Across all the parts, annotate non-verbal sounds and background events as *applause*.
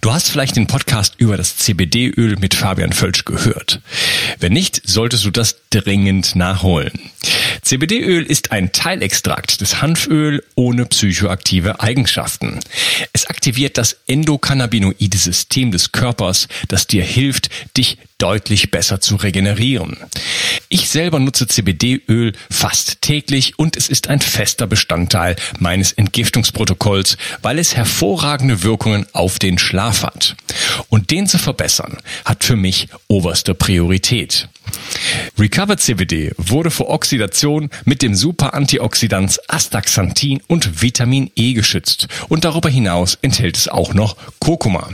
Du hast vielleicht den Podcast über das CBD-Öl mit Fabian Völsch gehört. Wenn nicht, solltest du das dringend nachholen. CBD-Öl ist ein Teilextrakt des Hanföl ohne psychoaktive Eigenschaften. Es aktiviert das endokannabinoide System des Körpers, das dir hilft, dich deutlich besser zu regenerieren. Ich selber nutze CBD-Öl fast täglich und es ist ein fester Bestandteil meines Entgiftungsprotokolls, weil es hervorragende Wirkungen auf den Schlaf hat. Und den zu verbessern, hat für mich oberste Priorität. Recovered CBD wurde vor Oxidation mit dem Super-Antioxidans Astaxanthin und Vitamin E geschützt und darüber hinaus enthält es auch noch Kurkuma.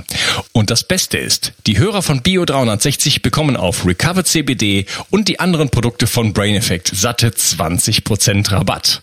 Und das Beste ist, die Hörer von Bio 360 bekommen auf Recovered CBD und die anderen Produkte von Brain Effect satte 20% Rabatt.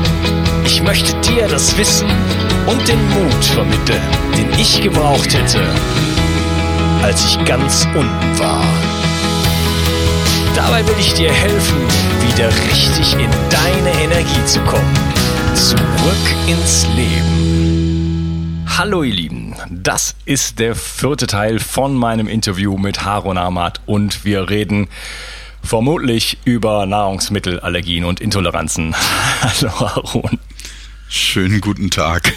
Ich möchte dir das Wissen und den Mut vermitteln, den ich gebraucht hätte, als ich ganz unten war. Dabei will ich dir helfen, wieder richtig in deine Energie zu kommen. Zurück ins Leben. Hallo ihr Lieben, das ist der vierte Teil von meinem Interview mit Harun Ahmad und wir reden vermutlich über Nahrungsmittelallergien und Intoleranzen. *laughs* Hallo Harun. Schönen guten Tag.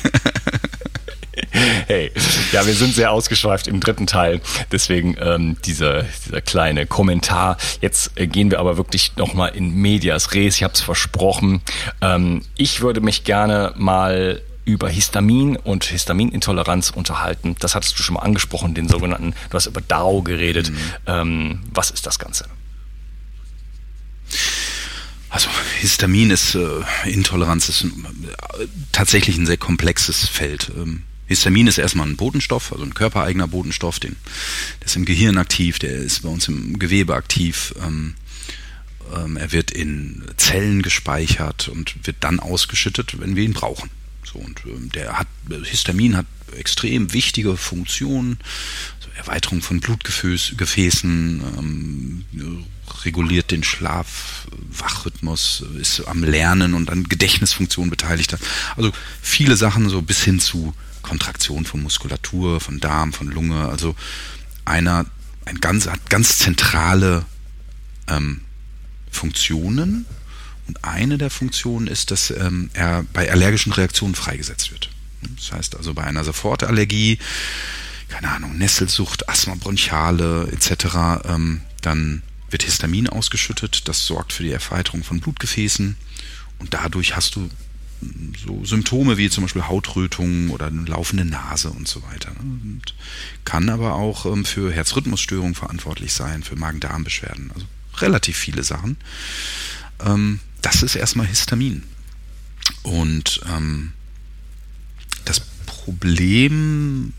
Hey, ja, wir sind sehr ausgeschweift im dritten Teil, deswegen ähm, dieser, dieser kleine Kommentar. Jetzt äh, gehen wir aber wirklich nochmal in Medias Res, ich habe es versprochen. Ähm, ich würde mich gerne mal über Histamin und Histaminintoleranz unterhalten. Das hattest du schon mal angesprochen, den sogenannten, du hast über DAO geredet. Mhm. Ähm, was ist das Ganze? Also Histamin ist äh, Intoleranz ist äh, tatsächlich ein sehr komplexes Feld. Ähm, Histamin ist erstmal ein Botenstoff, also ein körpereigener Botenstoff, den, der ist im Gehirn aktiv, der ist bei uns im Gewebe aktiv. Ähm, ähm, er wird in Zellen gespeichert und wird dann ausgeschüttet, wenn wir ihn brauchen. So, und ähm, der hat, Histamin hat extrem wichtige Funktionen, also Erweiterung von Blutgefäßen, ähm, reguliert den Schlaf, Wachrhythmus, ist am Lernen und an Gedächtnisfunktionen beteiligt. Also viele Sachen so bis hin zu Kontraktion von Muskulatur, von Darm, von Lunge. Also einer ein ganz, hat ganz zentrale ähm, Funktionen. Und eine der Funktionen ist, dass ähm, er bei allergischen Reaktionen freigesetzt wird. Das heißt also bei einer Sofortallergie, keine Ahnung, Nesselsucht, Asthma bronchiale etc., ähm, dann wird Histamin ausgeschüttet. Das sorgt für die Erweiterung von Blutgefäßen und dadurch hast du so Symptome wie zum Beispiel Hautrötungen oder eine laufende Nase und so weiter. Und kann aber auch ähm, für Herzrhythmusstörungen verantwortlich sein, für Magen-Darm-Beschwerden. Also relativ viele Sachen. Ähm, das ist erstmal Histamin. Und ähm, das Problem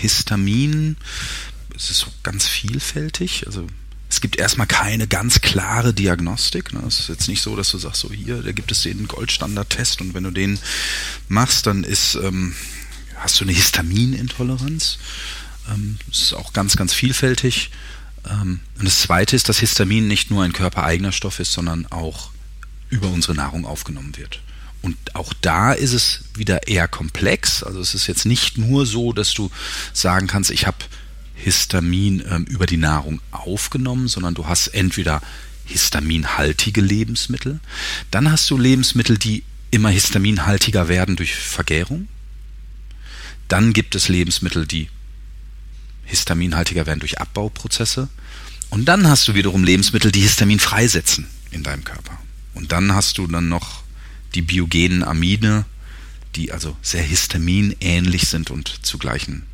Histamin, es ist ganz vielfältig. Also es gibt erstmal keine ganz klare Diagnostik. Ne? Es ist jetzt nicht so, dass du sagst, so hier, da gibt es den Goldstandard-Test und wenn du den machst, dann ist, ähm, hast du eine Histaminintoleranz. Ähm, das ist auch ganz, ganz vielfältig. Ähm, und das Zweite ist, dass Histamin nicht nur ein körpereigener Stoff ist, sondern auch über unsere Nahrung aufgenommen wird. Und auch da ist es wieder eher komplex. Also es ist jetzt nicht nur so, dass du sagen kannst, ich habe Histamin ähm, über die Nahrung aufgenommen, sondern du hast entweder histaminhaltige Lebensmittel, dann hast du Lebensmittel, die immer histaminhaltiger werden durch Vergärung, dann gibt es Lebensmittel, die histaminhaltiger werden durch Abbauprozesse und dann hast du wiederum Lebensmittel, die Histamin freisetzen in deinem Körper. Und dann hast du dann noch die biogenen Amine, die also sehr histaminähnlich sind und zu gleichen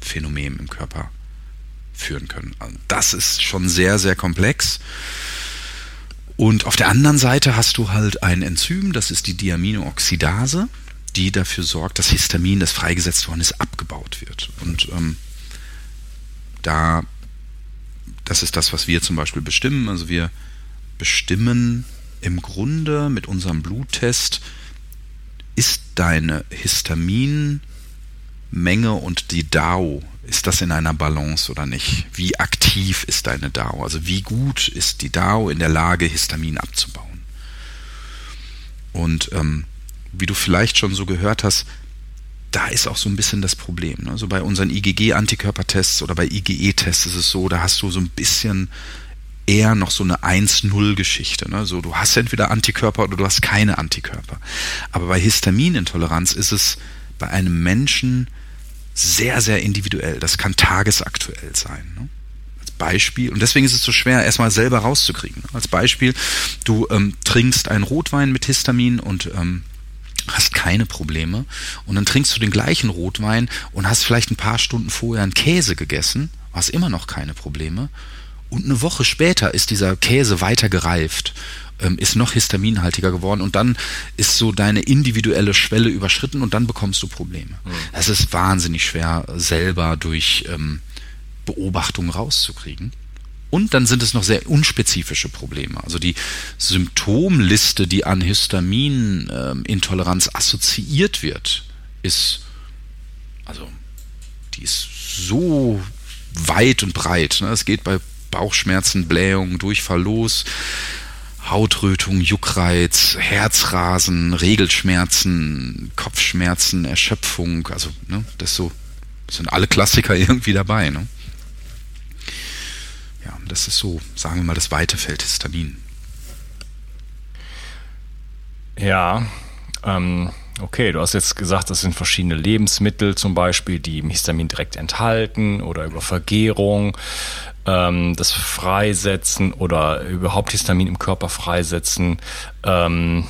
Phänomenen im Körper führen können. Also das ist schon sehr, sehr komplex. Und auf der anderen Seite hast du halt ein Enzym, das ist die Diaminooxidase, die dafür sorgt, dass Histamin, das freigesetzt worden ist, abgebaut wird. Und ähm, da, das ist das, was wir zum Beispiel bestimmen. Also wir bestimmen im Grunde mit unserem Bluttest, ist deine Histaminmenge und die DAO, ist das in einer Balance oder nicht? Wie aktiv ist deine DAO? Also wie gut ist die DAO in der Lage, Histamin abzubauen? Und ähm, wie du vielleicht schon so gehört hast, da ist auch so ein bisschen das Problem. Ne? Also bei unseren IgG-Antikörpertests oder bei IgE-Tests ist es so, da hast du so ein bisschen eher noch so eine 1-0-Geschichte. Ne? So, du hast entweder Antikörper oder du hast keine Antikörper. Aber bei Histaminintoleranz ist es bei einem Menschen sehr, sehr individuell. Das kann tagesaktuell sein. Ne? Als Beispiel, und deswegen ist es so schwer, erstmal selber rauszukriegen. Als Beispiel, du ähm, trinkst einen Rotwein mit Histamin und ähm, hast keine Probleme und dann trinkst du den gleichen Rotwein und hast vielleicht ein paar Stunden vorher einen Käse gegessen, hast immer noch keine Probleme und eine Woche später ist dieser Käse weiter gereift, ähm, ist noch histaminhaltiger geworden und dann ist so deine individuelle Schwelle überschritten und dann bekommst du Probleme. Mhm. Das ist wahnsinnig schwer selber durch ähm, Beobachtung rauszukriegen. Und dann sind es noch sehr unspezifische Probleme. Also die Symptomliste, die an Histaminintoleranz assoziiert wird, ist, also, die ist so weit und breit. Ne? Es geht bei Bauchschmerzen, Blähung, Durchfall los, Hautrötung, Juckreiz, Herzrasen, Regelschmerzen, Kopfschmerzen, Erschöpfung. Also, ne, das so, sind alle Klassiker *laughs* irgendwie dabei. Ne? Ja, das ist so, sagen wir mal, das weite Feld Histamin. Ja, ähm, okay, du hast jetzt gesagt, das sind verschiedene Lebensmittel zum Beispiel, die Histamin direkt enthalten oder über Vergärung ähm, das Freisetzen oder überhaupt Histamin im Körper freisetzen. Ähm,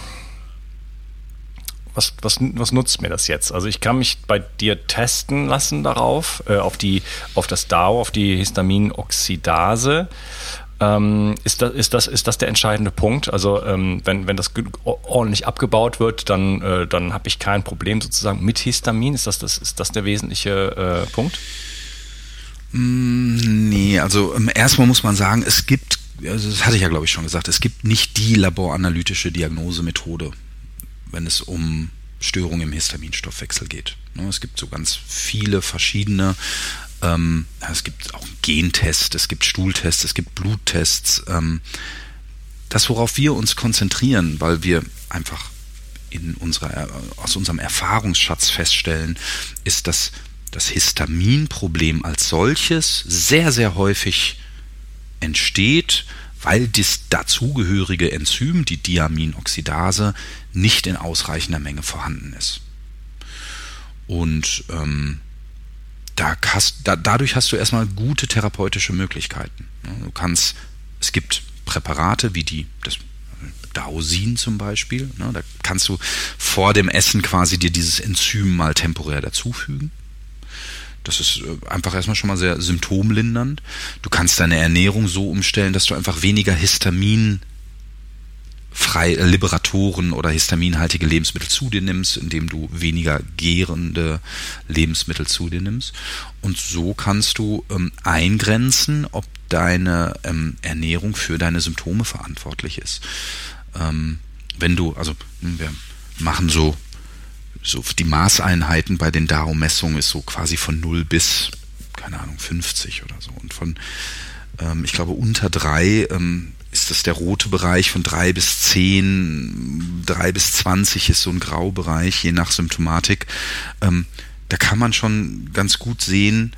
was, was, was nutzt mir das jetzt? Also ich kann mich bei dir testen lassen darauf, äh, auf, die, auf das DAO, auf die Histaminoxidase. Ähm, ist, das, ist, das, ist das der entscheidende Punkt? Also ähm, wenn, wenn das ordentlich abgebaut wird, dann, äh, dann habe ich kein Problem sozusagen mit Histamin. Ist das, das, ist das der wesentliche äh, Punkt? Mm, nee, also ähm, erstmal muss man sagen, es gibt, also das hatte ich ja glaube ich schon gesagt, es gibt nicht die laboranalytische Diagnosemethode, wenn es um Störungen im Histaminstoffwechsel geht. Ne, es gibt so ganz viele verschiedene, ähm, es gibt auch Gentests, es gibt Stuhltests, es gibt Bluttests. Ähm, das, worauf wir uns konzentrieren, weil wir einfach in unserer, aus unserem Erfahrungsschatz feststellen, ist, dass das Histaminproblem als solches sehr, sehr häufig entsteht, weil das dazugehörige Enzym, die Diaminoxidase, nicht in ausreichender Menge vorhanden ist. Und ähm, da hast, da, dadurch hast du erstmal gute therapeutische Möglichkeiten. Du kannst, es gibt Präparate wie die, das Dausin zum Beispiel, ne, da kannst du vor dem Essen quasi dir dieses Enzym mal temporär dazufügen. Das ist äh, einfach erstmal schon mal sehr symptomlindernd. Du kannst deine Ernährung so umstellen, dass du einfach weniger Histamin frei äh, Liberatoren oder histaminhaltige Lebensmittel zu dir nimmst, indem du weniger gärende Lebensmittel zu dir nimmst. Und so kannst du ähm, eingrenzen, ob deine ähm, Ernährung für deine Symptome verantwortlich ist. Ähm, wenn du, also hm, wir machen so so die Maßeinheiten bei den DAO-Messungen ist so quasi von 0 bis, keine Ahnung, 50 oder so. Und von, ähm, ich glaube, unter 3 ähm, ist das der rote Bereich, von 3 bis 10, 3 bis 20 ist so ein Graubereich, je nach Symptomatik. Ähm, da kann man schon ganz gut sehen,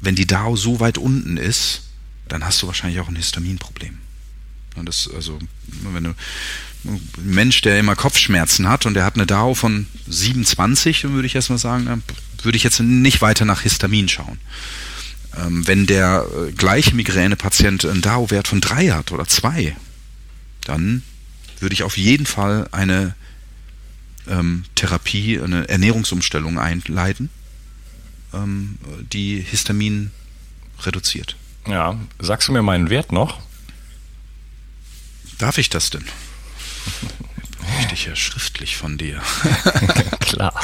wenn die DAO so weit unten ist, dann hast du wahrscheinlich auch ein Histaminproblem. Das, also, wenn du Mensch, der immer Kopfschmerzen hat und der hat eine DAO von 27, dann würde ich erstmal sagen, dann würde ich jetzt nicht weiter nach Histamin schauen. Ähm, wenn der äh, gleiche Migränepatient einen DAO-Wert von 3 hat oder 2, dann würde ich auf jeden Fall eine ähm, Therapie, eine Ernährungsumstellung einleiten, ähm, die Histamin reduziert. Ja, sagst du mir meinen Wert noch? Darf ich das denn? Möchte ich ja schriftlich von dir. *laughs* Klar.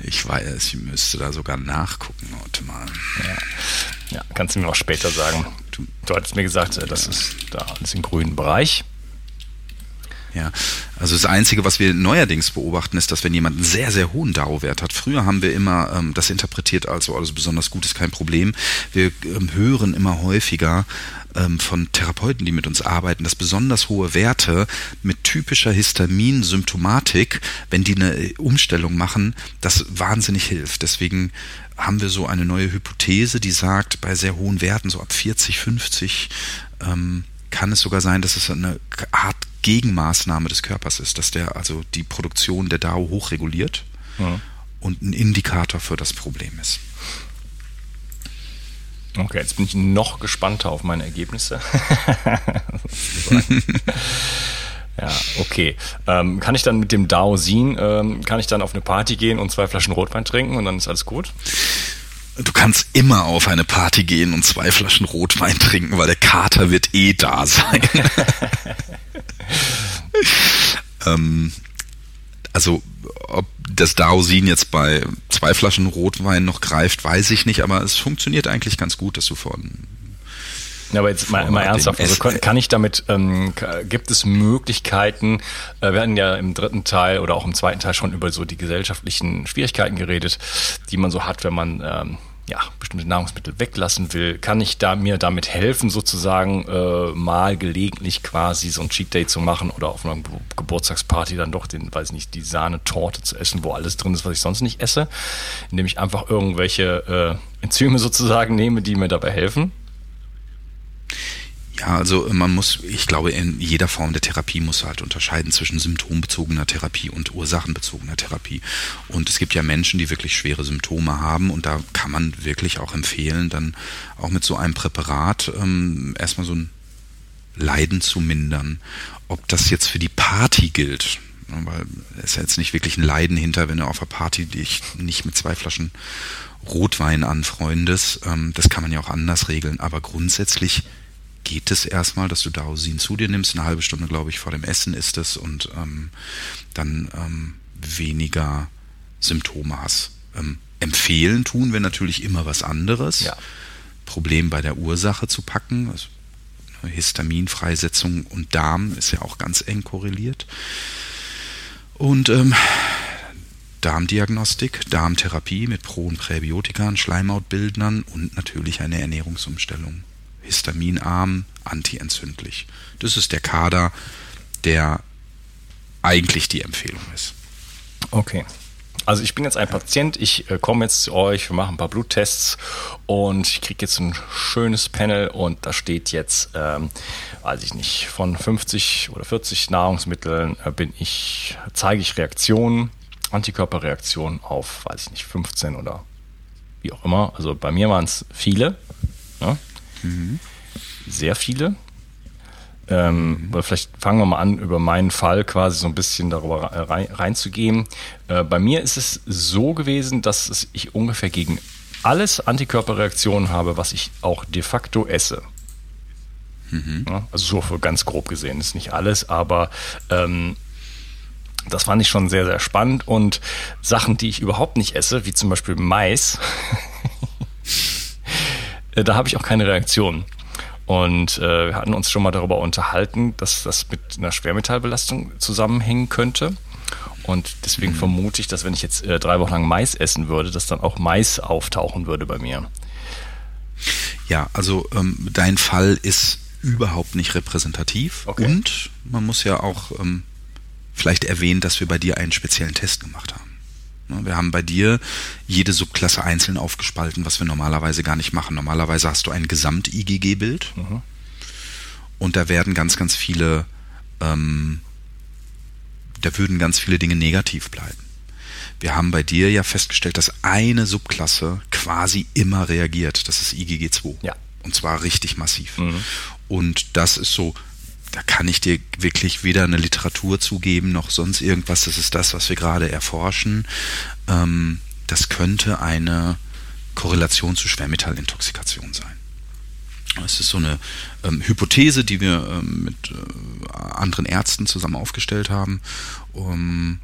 Ich weiß, ich müsste da sogar nachgucken heute mal. Ja. ja, kannst du mir auch später sagen. Du, du hattest mir gesagt, äh, das ist da alles im grünen Bereich. Ja, also das Einzige, was wir neuerdings beobachten, ist, dass wenn jemand einen sehr, sehr hohen DAO-Wert hat, früher haben wir immer ähm, das interpretiert als, oh, alles besonders gut ist kein Problem. Wir ähm, hören immer häufiger ähm, von Therapeuten, die mit uns arbeiten, dass besonders hohe Werte mit typischer Histaminsymptomatik, wenn die eine Umstellung machen, das wahnsinnig hilft. Deswegen haben wir so eine neue Hypothese, die sagt, bei sehr hohen Werten, so ab 40, 50, ähm, kann es sogar sein, dass es eine Art Gegenmaßnahme des Körpers ist, dass der also die Produktion der DAO hochreguliert ja. und ein Indikator für das Problem ist. Okay, jetzt bin ich noch gespannter auf meine Ergebnisse. *laughs* ja, okay. Ähm, kann ich dann mit dem DAO Sin, ähm, kann ich dann auf eine Party gehen und zwei Flaschen Rotwein trinken und dann ist alles gut? Du kannst immer auf eine Party gehen und zwei Flaschen Rotwein trinken, weil der Kater wird eh da sein. *laughs* ähm, also ob das Daosin jetzt bei zwei Flaschen Rotwein noch greift, weiß ich nicht, aber es funktioniert eigentlich ganz gut, dass du von ja, aber jetzt mal, mal ernsthaft, also kann, ich damit, ähm, gibt es Möglichkeiten, äh, wir hatten ja im dritten Teil oder auch im zweiten Teil schon über so die gesellschaftlichen Schwierigkeiten geredet, die man so hat, wenn man ähm, ja, bestimmte Nahrungsmittel weglassen will, kann ich da mir damit helfen, sozusagen äh, mal gelegentlich quasi so ein Cheat Day zu machen oder auf einer Geburtstagsparty dann doch den, weiß nicht, die Sahnetorte zu essen, wo alles drin ist, was ich sonst nicht esse, indem ich einfach irgendwelche äh, Enzyme *laughs* sozusagen nehme, die mir dabei helfen. Ja, also man muss, ich glaube, in jeder Form der Therapie muss halt unterscheiden zwischen symptombezogener Therapie und ursachenbezogener Therapie. Und es gibt ja Menschen, die wirklich schwere Symptome haben und da kann man wirklich auch empfehlen, dann auch mit so einem Präparat ähm, erstmal so ein Leiden zu mindern. Ob das jetzt für die Party gilt, ne, weil es ist ja jetzt nicht wirklich ein Leiden hinter, wenn du auf einer Party dich nicht mit zwei Flaschen Rotwein anfreundest. Ähm, das kann man ja auch anders regeln. Aber grundsätzlich geht es erstmal, dass du Dausin zu dir nimmst. Eine halbe Stunde, glaube ich, vor dem Essen ist es und ähm, dann ähm, weniger Symptome hast. Ähm, empfehlen tun wir natürlich immer was anderes. Ja. Problem bei der Ursache zu packen. Also Histaminfreisetzung und Darm ist ja auch ganz eng korreliert. Und ähm, Darmdiagnostik, Darmtherapie mit Pro- und Präbiotikern, Schleimhautbildnern und natürlich eine Ernährungsumstellung histaminarm, antientzündlich. Das ist der Kader, der eigentlich die Empfehlung ist. Okay. Also ich bin jetzt ein Patient, ich äh, komme jetzt zu euch, wir machen ein paar Bluttests und ich kriege jetzt ein schönes Panel und da steht jetzt, ähm, weiß ich nicht, von 50 oder 40 Nahrungsmitteln äh, bin ich, zeige ich Reaktionen, Antikörperreaktionen auf, weiß ich nicht, 15 oder wie auch immer. Also bei mir waren es viele. Ne? Mhm. Sehr viele. Ähm, mhm. Vielleicht fangen wir mal an, über meinen Fall quasi so ein bisschen darüber rein, reinzugehen. Äh, bei mir ist es so gewesen, dass ich ungefähr gegen alles Antikörperreaktionen habe, was ich auch de facto esse. Mhm. Ja, also so ganz grob gesehen ist nicht alles, aber ähm, das fand ich schon sehr, sehr spannend. Und Sachen, die ich überhaupt nicht esse, wie zum Beispiel Mais, *laughs* da habe ich auch keine Reaktion. Und äh, wir hatten uns schon mal darüber unterhalten, dass das mit einer Schwermetallbelastung zusammenhängen könnte. Und deswegen mhm. vermute ich, dass wenn ich jetzt äh, drei Wochen lang Mais essen würde, dass dann auch Mais auftauchen würde bei mir. Ja, also ähm, dein Fall ist überhaupt nicht repräsentativ. Okay. Und man muss ja auch ähm, vielleicht erwähnen, dass wir bei dir einen speziellen Test gemacht haben. Ne, wir haben bei dir jede Subklasse einzeln aufgespalten, was wir normalerweise gar nicht machen. Normalerweise hast du ein Gesamt-IgG-Bild mhm. und da werden ganz, ganz viele, ähm, da würden ganz viele Dinge negativ bleiben. Wir haben bei dir ja festgestellt, dass eine Subklasse quasi immer reagiert. Das ist IgG2. Ja. Und zwar richtig massiv. Mhm. Und das ist so da kann ich dir wirklich weder eine Literatur zugeben noch sonst irgendwas. Das ist das, was wir gerade erforschen. Ähm, das könnte eine Korrelation zu Schwermetallintoxikation sein. Es ist so eine ähm, Hypothese, die wir ähm, mit äh, anderen Ärzten zusammen aufgestellt haben. Um,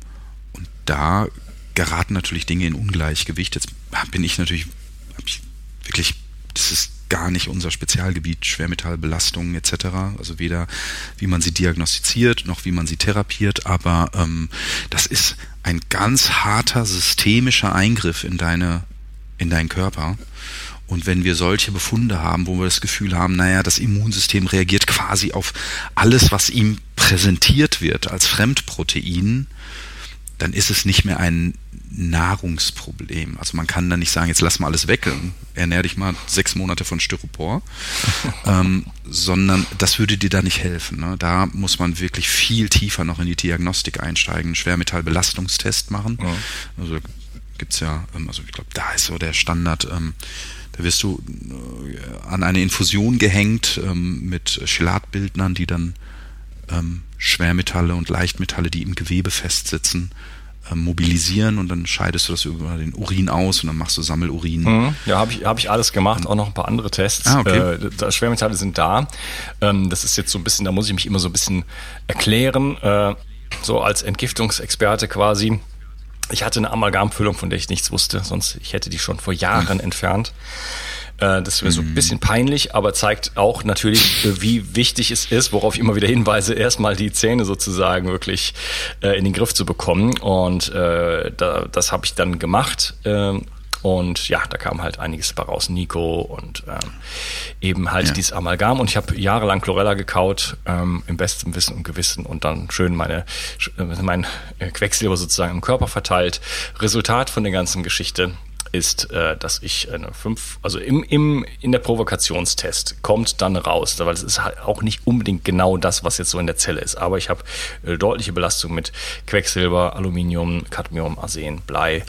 und da geraten natürlich Dinge in Ungleichgewicht. Jetzt bin ich natürlich ich wirklich, das ist gar nicht unser Spezialgebiet, Schwermetallbelastungen etc. Also weder wie man sie diagnostiziert noch wie man sie therapiert, aber ähm, das ist ein ganz harter systemischer Eingriff in deine in deinen Körper. Und wenn wir solche Befunde haben, wo wir das Gefühl haben, naja, das Immunsystem reagiert quasi auf alles, was ihm präsentiert wird als Fremdprotein, dann ist es nicht mehr ein Nahrungsproblem. Also man kann dann nicht sagen, jetzt lass mal alles weg, ernähr dich mal sechs Monate von Styropor, *laughs* ähm, sondern das würde dir da nicht helfen. Ne? Da muss man wirklich viel tiefer noch in die Diagnostik einsteigen, einen Schwermetallbelastungstest machen. Ja. Also gibt's ja, ähm, also ich glaube, da ist so der Standard, ähm, da wirst du äh, an eine Infusion gehängt ähm, mit Chelatbildnern, die dann ähm, Schwermetalle und Leichtmetalle, die im Gewebe festsitzen, äh, mobilisieren und dann scheidest du das über den Urin aus und dann machst du Sammelurin. Mhm. Ja, habe ich, hab ich alles gemacht, auch noch ein paar andere Tests. Ah, okay. äh, Schwermetalle sind da. Ähm, das ist jetzt so ein bisschen, da muss ich mich immer so ein bisschen erklären, äh, so als Entgiftungsexperte quasi. Ich hatte eine Amalgamfüllung, von der ich nichts wusste, sonst ich hätte die schon vor Jahren mhm. entfernt. Äh, das wäre so ein mhm. bisschen peinlich, aber zeigt auch natürlich, äh, wie wichtig es ist, worauf ich immer wieder hinweise, erstmal die Zähne sozusagen wirklich äh, in den Griff zu bekommen. Und äh, da, das habe ich dann gemacht. Äh, und ja, da kam halt einiges bei raus, Nico und ähm, eben halt ja. dieses Amalgam. Und ich habe jahrelang Chlorella gekaut, ähm, im besten Wissen und Gewissen und dann schön meine mein Quecksilber sozusagen im Körper verteilt. Resultat von der ganzen Geschichte ist, äh, dass ich eine 5, also im, im, in der Provokationstest kommt dann raus, weil es ist halt auch nicht unbedingt genau das, was jetzt so in der Zelle ist. Aber ich habe äh, deutliche Belastung mit Quecksilber, Aluminium, Cadmium, Arsen, Blei,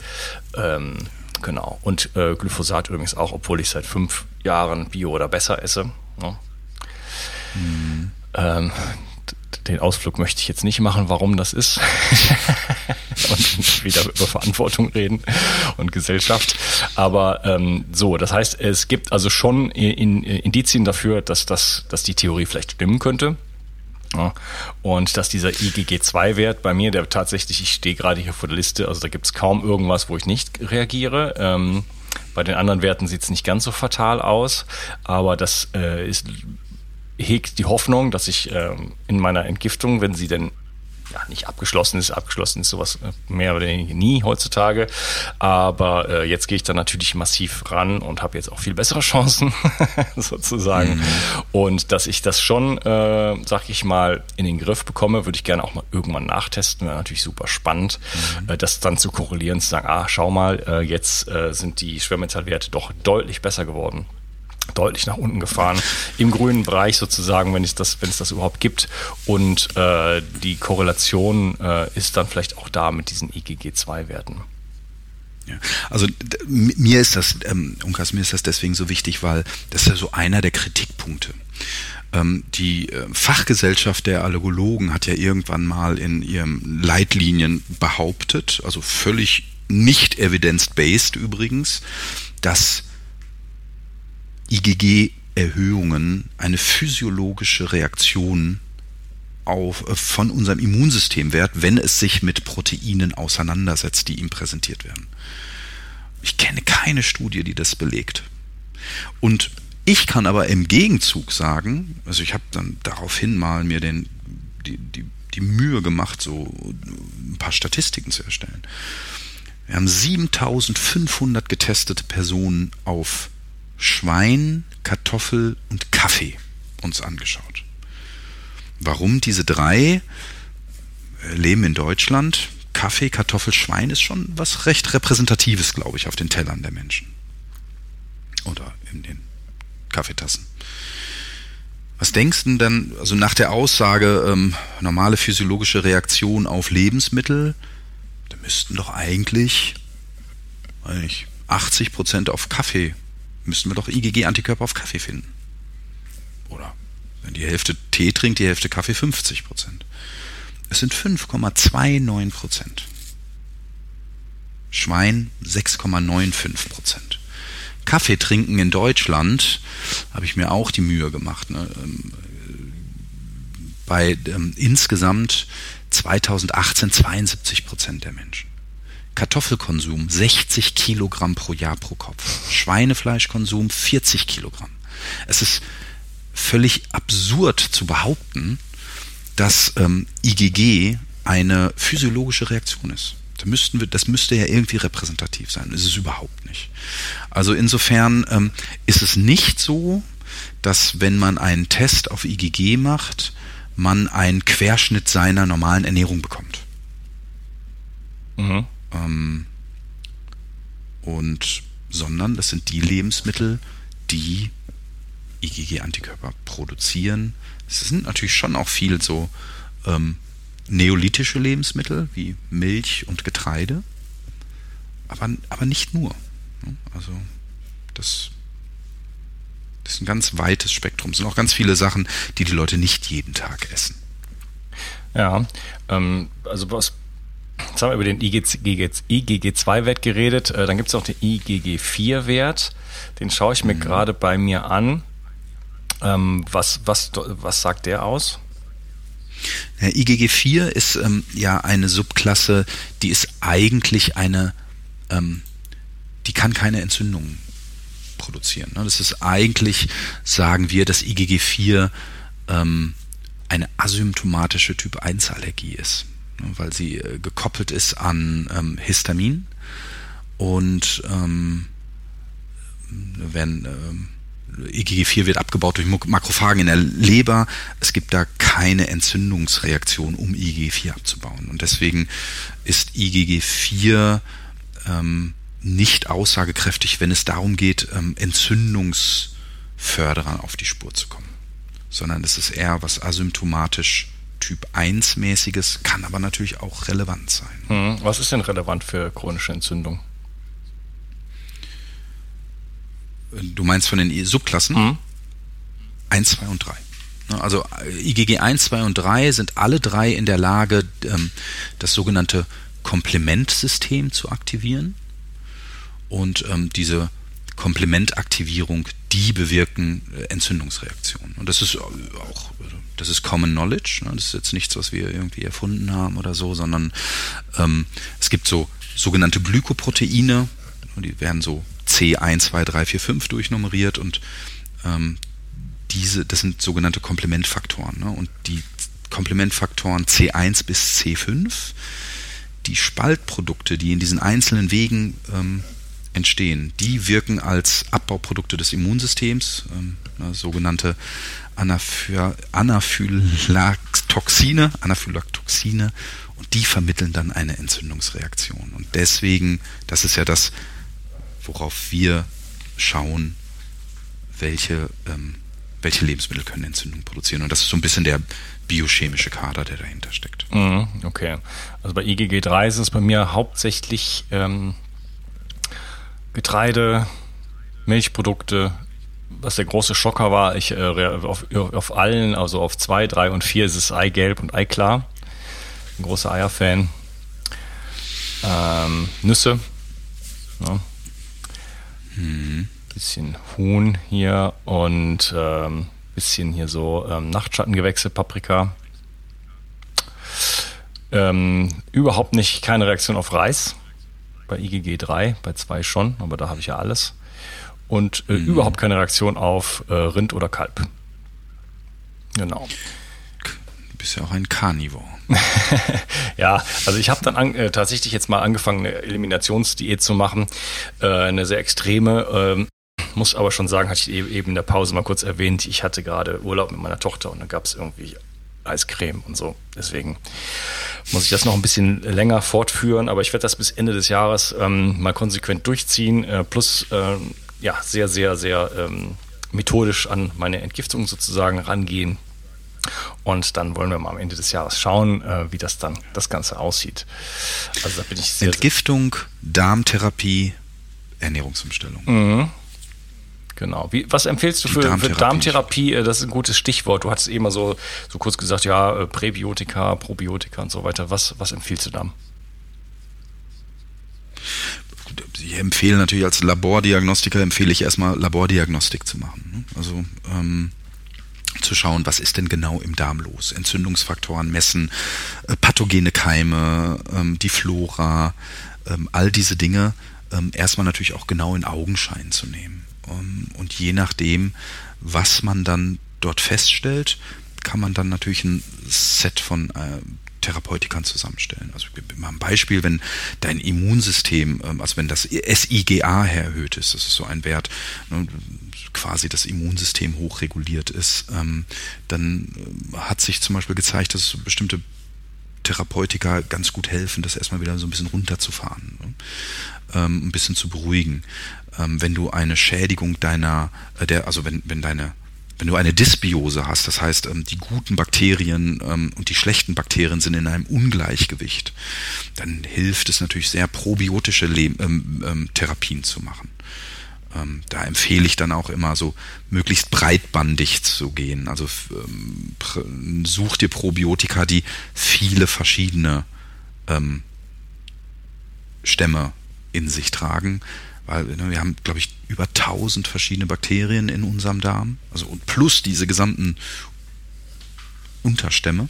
ähm, genau. Und äh, Glyphosat übrigens auch, obwohl ich seit fünf Jahren Bio oder besser esse. Ne? Mhm. Ähm, den Ausflug möchte ich jetzt nicht machen, warum das ist. *laughs* und wieder über Verantwortung reden und Gesellschaft. Aber ähm, so, das heißt, es gibt also schon in, in Indizien dafür, dass, das, dass die Theorie vielleicht stimmen könnte. Ja, und dass dieser IgG2-Wert bei mir, der tatsächlich, ich stehe gerade hier vor der Liste, also da gibt es kaum irgendwas, wo ich nicht reagiere. Ähm, bei den anderen Werten sieht es nicht ganz so fatal aus, aber das äh, ist hegt die Hoffnung, dass ich ähm, in meiner Entgiftung, wenn sie denn ja, nicht abgeschlossen ist. Abgeschlossen ist sowas äh, mehr oder weniger nie heutzutage. Aber äh, jetzt gehe ich da natürlich massiv ran und habe jetzt auch viel bessere Chancen *laughs* sozusagen. Mhm. Und dass ich das schon, äh, sag ich mal, in den Griff bekomme, würde ich gerne auch mal irgendwann nachtesten. Wäre natürlich super spannend, mhm. äh, das dann zu korrelieren, zu sagen, ah, schau mal, äh, jetzt äh, sind die Schwermetallwerte doch deutlich besser geworden deutlich nach unten gefahren, im grünen Bereich sozusagen, wenn es das, wenn es das überhaupt gibt. Und äh, die Korrelation äh, ist dann vielleicht auch da mit diesen IgG2-Werten. Ja, also mir ist das, ähm, Unkas, mir ist das deswegen so wichtig, weil das ist ja so einer der Kritikpunkte. Ähm, die äh, Fachgesellschaft der Allergologen hat ja irgendwann mal in ihren Leitlinien behauptet, also völlig nicht evidence-based übrigens, dass IgG-Erhöhungen eine physiologische Reaktion auf, äh, von unserem Immunsystem wert, wenn es sich mit Proteinen auseinandersetzt, die ihm präsentiert werden. Ich kenne keine Studie, die das belegt. Und ich kann aber im Gegenzug sagen, also ich habe dann daraufhin mal mir den, die, die, die Mühe gemacht, so ein paar Statistiken zu erstellen. Wir haben 7500 getestete Personen auf Schwein, Kartoffel und Kaffee uns angeschaut. Warum diese drei leben in Deutschland? Kaffee, Kartoffel, Schwein ist schon was recht Repräsentatives, glaube ich, auf den Tellern der Menschen. Oder in den Kaffeetassen. Was denkst du denn, also nach der Aussage, ähm, normale physiologische Reaktion auf Lebensmittel, da müssten doch eigentlich, eigentlich 80 Prozent auf Kaffee müssten wir doch IgG-Antikörper auf Kaffee finden. Oder wenn die Hälfte Tee trinkt, die Hälfte Kaffee 50 Prozent. Es sind 5,29 Prozent. Schwein 6,95 Prozent. Kaffee trinken in Deutschland habe ich mir auch die Mühe gemacht. Ne? Ähm, bei ähm, insgesamt 2018 72 Prozent der Menschen. Kartoffelkonsum 60 Kilogramm pro Jahr pro Kopf. Schweinefleischkonsum 40 Kilogramm. Es ist völlig absurd zu behaupten, dass ähm, IgG eine physiologische Reaktion ist. Da müssten wir, das müsste ja irgendwie repräsentativ sein. Das ist es überhaupt nicht. Also insofern ähm, ist es nicht so, dass wenn man einen Test auf IgG macht, man einen Querschnitt seiner normalen Ernährung bekommt. Mhm. Ähm, und sondern das sind die Lebensmittel, die IgG-Antikörper produzieren. Es sind natürlich schon auch viel so ähm, neolithische Lebensmittel wie Milch und Getreide, aber, aber nicht nur. Also das, das ist ein ganz weites Spektrum. Es sind auch ganz viele Sachen, die die Leute nicht jeden Tag essen. Ja, ähm, also was Jetzt haben wir über den IgG2-Wert geredet. Äh, dann gibt es auch den IgG4-Wert. Den schaue ich mir mhm. gerade bei mir an. Ähm, was, was, was sagt der aus? Ja, IgG4 ist ähm, ja eine Subklasse, die ist eigentlich eine, ähm, die kann keine Entzündung produzieren. Ne? Das ist eigentlich, sagen wir, dass IgG4 ähm, eine asymptomatische Typ 1 Allergie ist? Weil sie äh, gekoppelt ist an ähm, Histamin und ähm, werden ähm, IgG4 wird abgebaut durch Makrophagen in der Leber. Es gibt da keine Entzündungsreaktion, um IgG4 abzubauen. Und deswegen ist IgG4 ähm, nicht aussagekräftig, wenn es darum geht, ähm, Entzündungsförderern auf die Spur zu kommen. Sondern es ist eher was asymptomatisch Typ 1 mäßiges, kann aber natürlich auch relevant sein. Hm. Was ist denn relevant für chronische Entzündung? Du meinst von den Subklassen? Mhm. 1, 2 und 3. Ne, also IgG 1, 2 und 3 sind alle drei in der Lage, ähm, das sogenannte Komplementsystem zu aktivieren. Und ähm, diese Komplementaktivierung, die bewirken äh, Entzündungsreaktionen. Und das ist auch, das ist Common Knowledge. Ne? Das ist jetzt nichts, was wir irgendwie erfunden haben oder so, sondern ähm, es gibt so sogenannte Glykoproteine, die werden so C1, 2, 3, 4, 5 durchnummeriert und ähm, diese, das sind sogenannte Komplementfaktoren. Ne? Und die Komplementfaktoren C1 bis C5, die Spaltprodukte, die in diesen einzelnen Wegen ähm, entstehen, die wirken als Abbauprodukte des Immunsystems, ähm, ne, sogenannte Anaphylaxtoxine, Anaphylaxtoxine, und die vermitteln dann eine Entzündungsreaktion. Und deswegen, das ist ja das, worauf wir schauen, welche, ähm, welche Lebensmittel können Entzündung produzieren. Und das ist so ein bisschen der biochemische Kader, der dahinter steckt. Mhm, okay. Also bei IgG3 ist es bei mir hauptsächlich ähm, Getreide, Milchprodukte, was der große Schocker war, ich äh, auf, auf allen, also auf 2, 3 und 4 ist es Eigelb und Eiklar. Ein großer Eierfan. Ähm, Nüsse. Ja, Mhm. Bisschen Huhn hier und ähm, bisschen hier so ähm, Nachtschattengewächse, Paprika. Ähm, überhaupt nicht keine Reaktion auf Reis. Bei IgG 3, bei 2 schon, aber da habe ich ja alles. Und äh, mhm. überhaupt keine Reaktion auf äh, Rind oder Kalb. Genau bist ja auch ein Carnivore. *laughs* ja, also ich habe dann an, äh, tatsächlich jetzt mal angefangen, eine Eliminationsdiät zu machen. Äh, eine sehr extreme. Ähm, muss aber schon sagen, hatte ich eben in der Pause mal kurz erwähnt, ich hatte gerade Urlaub mit meiner Tochter und dann gab es irgendwie Eiscreme und so. Deswegen muss ich das noch ein bisschen länger fortführen, aber ich werde das bis Ende des Jahres ähm, mal konsequent durchziehen, äh, plus äh, ja, sehr, sehr, sehr ähm, methodisch an meine Entgiftung sozusagen rangehen. Und dann wollen wir mal am Ende des Jahres schauen, äh, wie das dann das Ganze aussieht. Also da bin ich sehr, Entgiftung, Darmtherapie, Ernährungsumstellung. Mhm. Genau. Wie, was empfehlst du für Darmtherapie? für Darmtherapie? Äh, das ist ein gutes Stichwort. Du hattest eben mal so, so kurz gesagt, ja, äh, Präbiotika, Probiotika und so weiter. Was, was empfiehlst du da? Ich empfehle natürlich als Labordiagnostiker, empfehle ich erstmal Labordiagnostik zu machen. Ne? Also ähm, zu schauen, was ist denn genau im Darm los. Entzündungsfaktoren messen, äh, pathogene Keime, ähm, die Flora, ähm, all diese Dinge ähm, erstmal natürlich auch genau in Augenschein zu nehmen. Ähm, und je nachdem, was man dann dort feststellt, kann man dann natürlich ein Set von äh, Therapeutikern zusammenstellen. Also mal ein Beispiel, wenn dein Immunsystem, ähm, also wenn das SIGA erhöht ist, das ist so ein Wert, ne, quasi das Immunsystem hochreguliert ist, ähm, dann äh, hat sich zum Beispiel gezeigt, dass bestimmte Therapeutika ganz gut helfen, das erstmal wieder so ein bisschen runterzufahren, ne? ähm, ein bisschen zu beruhigen. wenn du eine Schädigung deiner, äh, der, also wenn, wenn deine wenn du eine Dysbiose hast, das heißt, ähm, die guten Bakterien ähm, und die schlechten Bakterien sind in einem Ungleichgewicht, dann hilft es natürlich sehr, probiotische ähm, Therapien zu machen. Da empfehle ich dann auch immer so möglichst breitbandig zu gehen. Also such dir Probiotika, die viele verschiedene Stämme in sich tragen, weil ne, wir haben, glaube ich, über 1000 verschiedene Bakterien in unserem Darm, also und plus diese gesamten Unterstämme.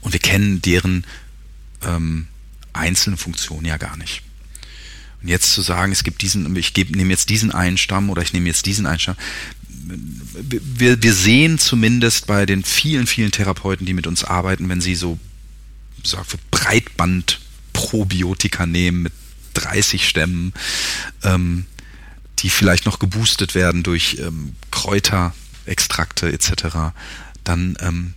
Und wir kennen deren ähm, einzelne Funktionen ja gar nicht. Und jetzt zu sagen, es gibt diesen, ich nehme jetzt diesen einen Stamm oder ich nehme jetzt diesen einen Stamm, wir, wir sehen zumindest bei den vielen, vielen Therapeuten, die mit uns arbeiten, wenn sie so, so Breitband-Probiotika nehmen mit 30 Stämmen, ähm, die vielleicht noch geboostet werden durch ähm, Kräuterextrakte etc., dann ähm,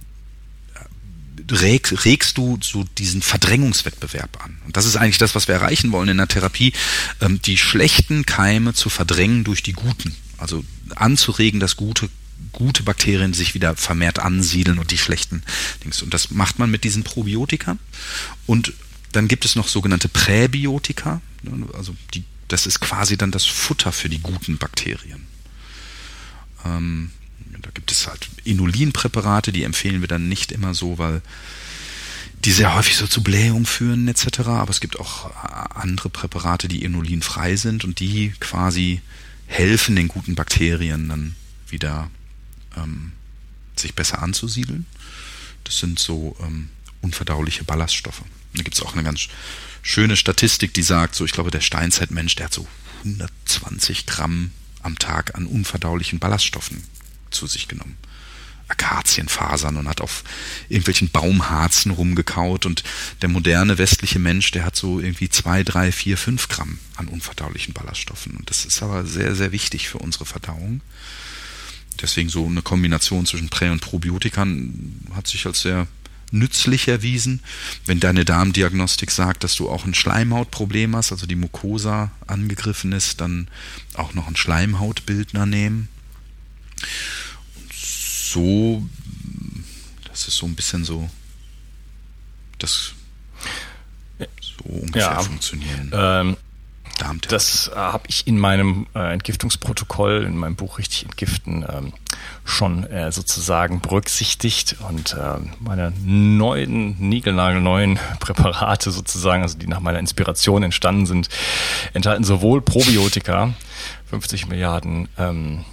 reg, regst du so diesen Verdrängungswettbewerb an. Und das ist eigentlich das, was wir erreichen wollen in der Therapie, ähm, die schlechten Keime zu verdrängen durch die guten. Also anzuregen, dass gute gute Bakterien sich wieder vermehrt ansiedeln und die schlechten Dings. Und das macht man mit diesen Probiotika. Und dann gibt es noch sogenannte Präbiotika. Also die, das ist quasi dann das Futter für die guten Bakterien. Ähm, da gibt es halt Inulinpräparate, die empfehlen wir dann nicht immer so, weil die sehr häufig so zu Blähung führen etc. Aber es gibt auch andere Präparate, die inulinfrei sind und die quasi helfen den guten Bakterien dann wieder ähm, sich besser anzusiedeln. Das sind so ähm, unverdauliche Ballaststoffe. Da gibt es auch eine ganz schöne Statistik, die sagt, so ich glaube, der Steinzeitmensch, der hat so 120 Gramm am Tag an unverdaulichen Ballaststoffen zu sich genommen. Akazienfasern und hat auf irgendwelchen Baumharzen rumgekaut und der moderne westliche Mensch, der hat so irgendwie zwei, drei, vier, fünf Gramm an unverdaulichen Ballaststoffen. Und das ist aber sehr, sehr wichtig für unsere Verdauung. Deswegen so eine Kombination zwischen Prä- und Probiotikern hat sich als sehr nützlich erwiesen. Wenn deine Darmdiagnostik sagt, dass du auch ein Schleimhautproblem hast, also die Mucosa angegriffen ist, dann auch noch einen Schleimhautbildner nehmen. Und so, das ist so ein bisschen so, das so ungefähr ja, funktionieren. Ähm, das habe ich in meinem äh, Entgiftungsprotokoll, in meinem Buch richtig entgiften, ähm, schon äh, sozusagen berücksichtigt und äh, meine neuen, niegelnagelneuen Präparate sozusagen, also die nach meiner Inspiration entstanden sind, enthalten sowohl Probiotika, 50 Milliarden ähm,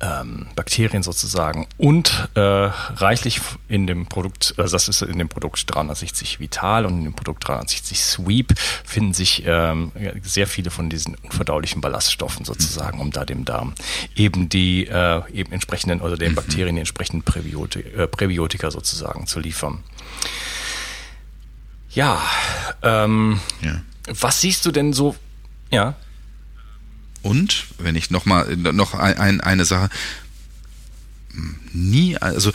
ähm, Bakterien sozusagen und äh, reichlich in dem Produkt, also das ist in dem Produkt 360 Vital und in dem Produkt 360 Sweep finden sich ähm, sehr viele von diesen unverdaulichen Ballaststoffen sozusagen, um da dem Darm eben die äh, eben entsprechenden oder den mhm. Bakterien die entsprechenden Präbiotika, äh, Präbiotika sozusagen zu liefern. Ja, ähm, ja, was siehst du denn so? Ja. Und, wenn ich noch mal noch ein, eine Sache, nie, also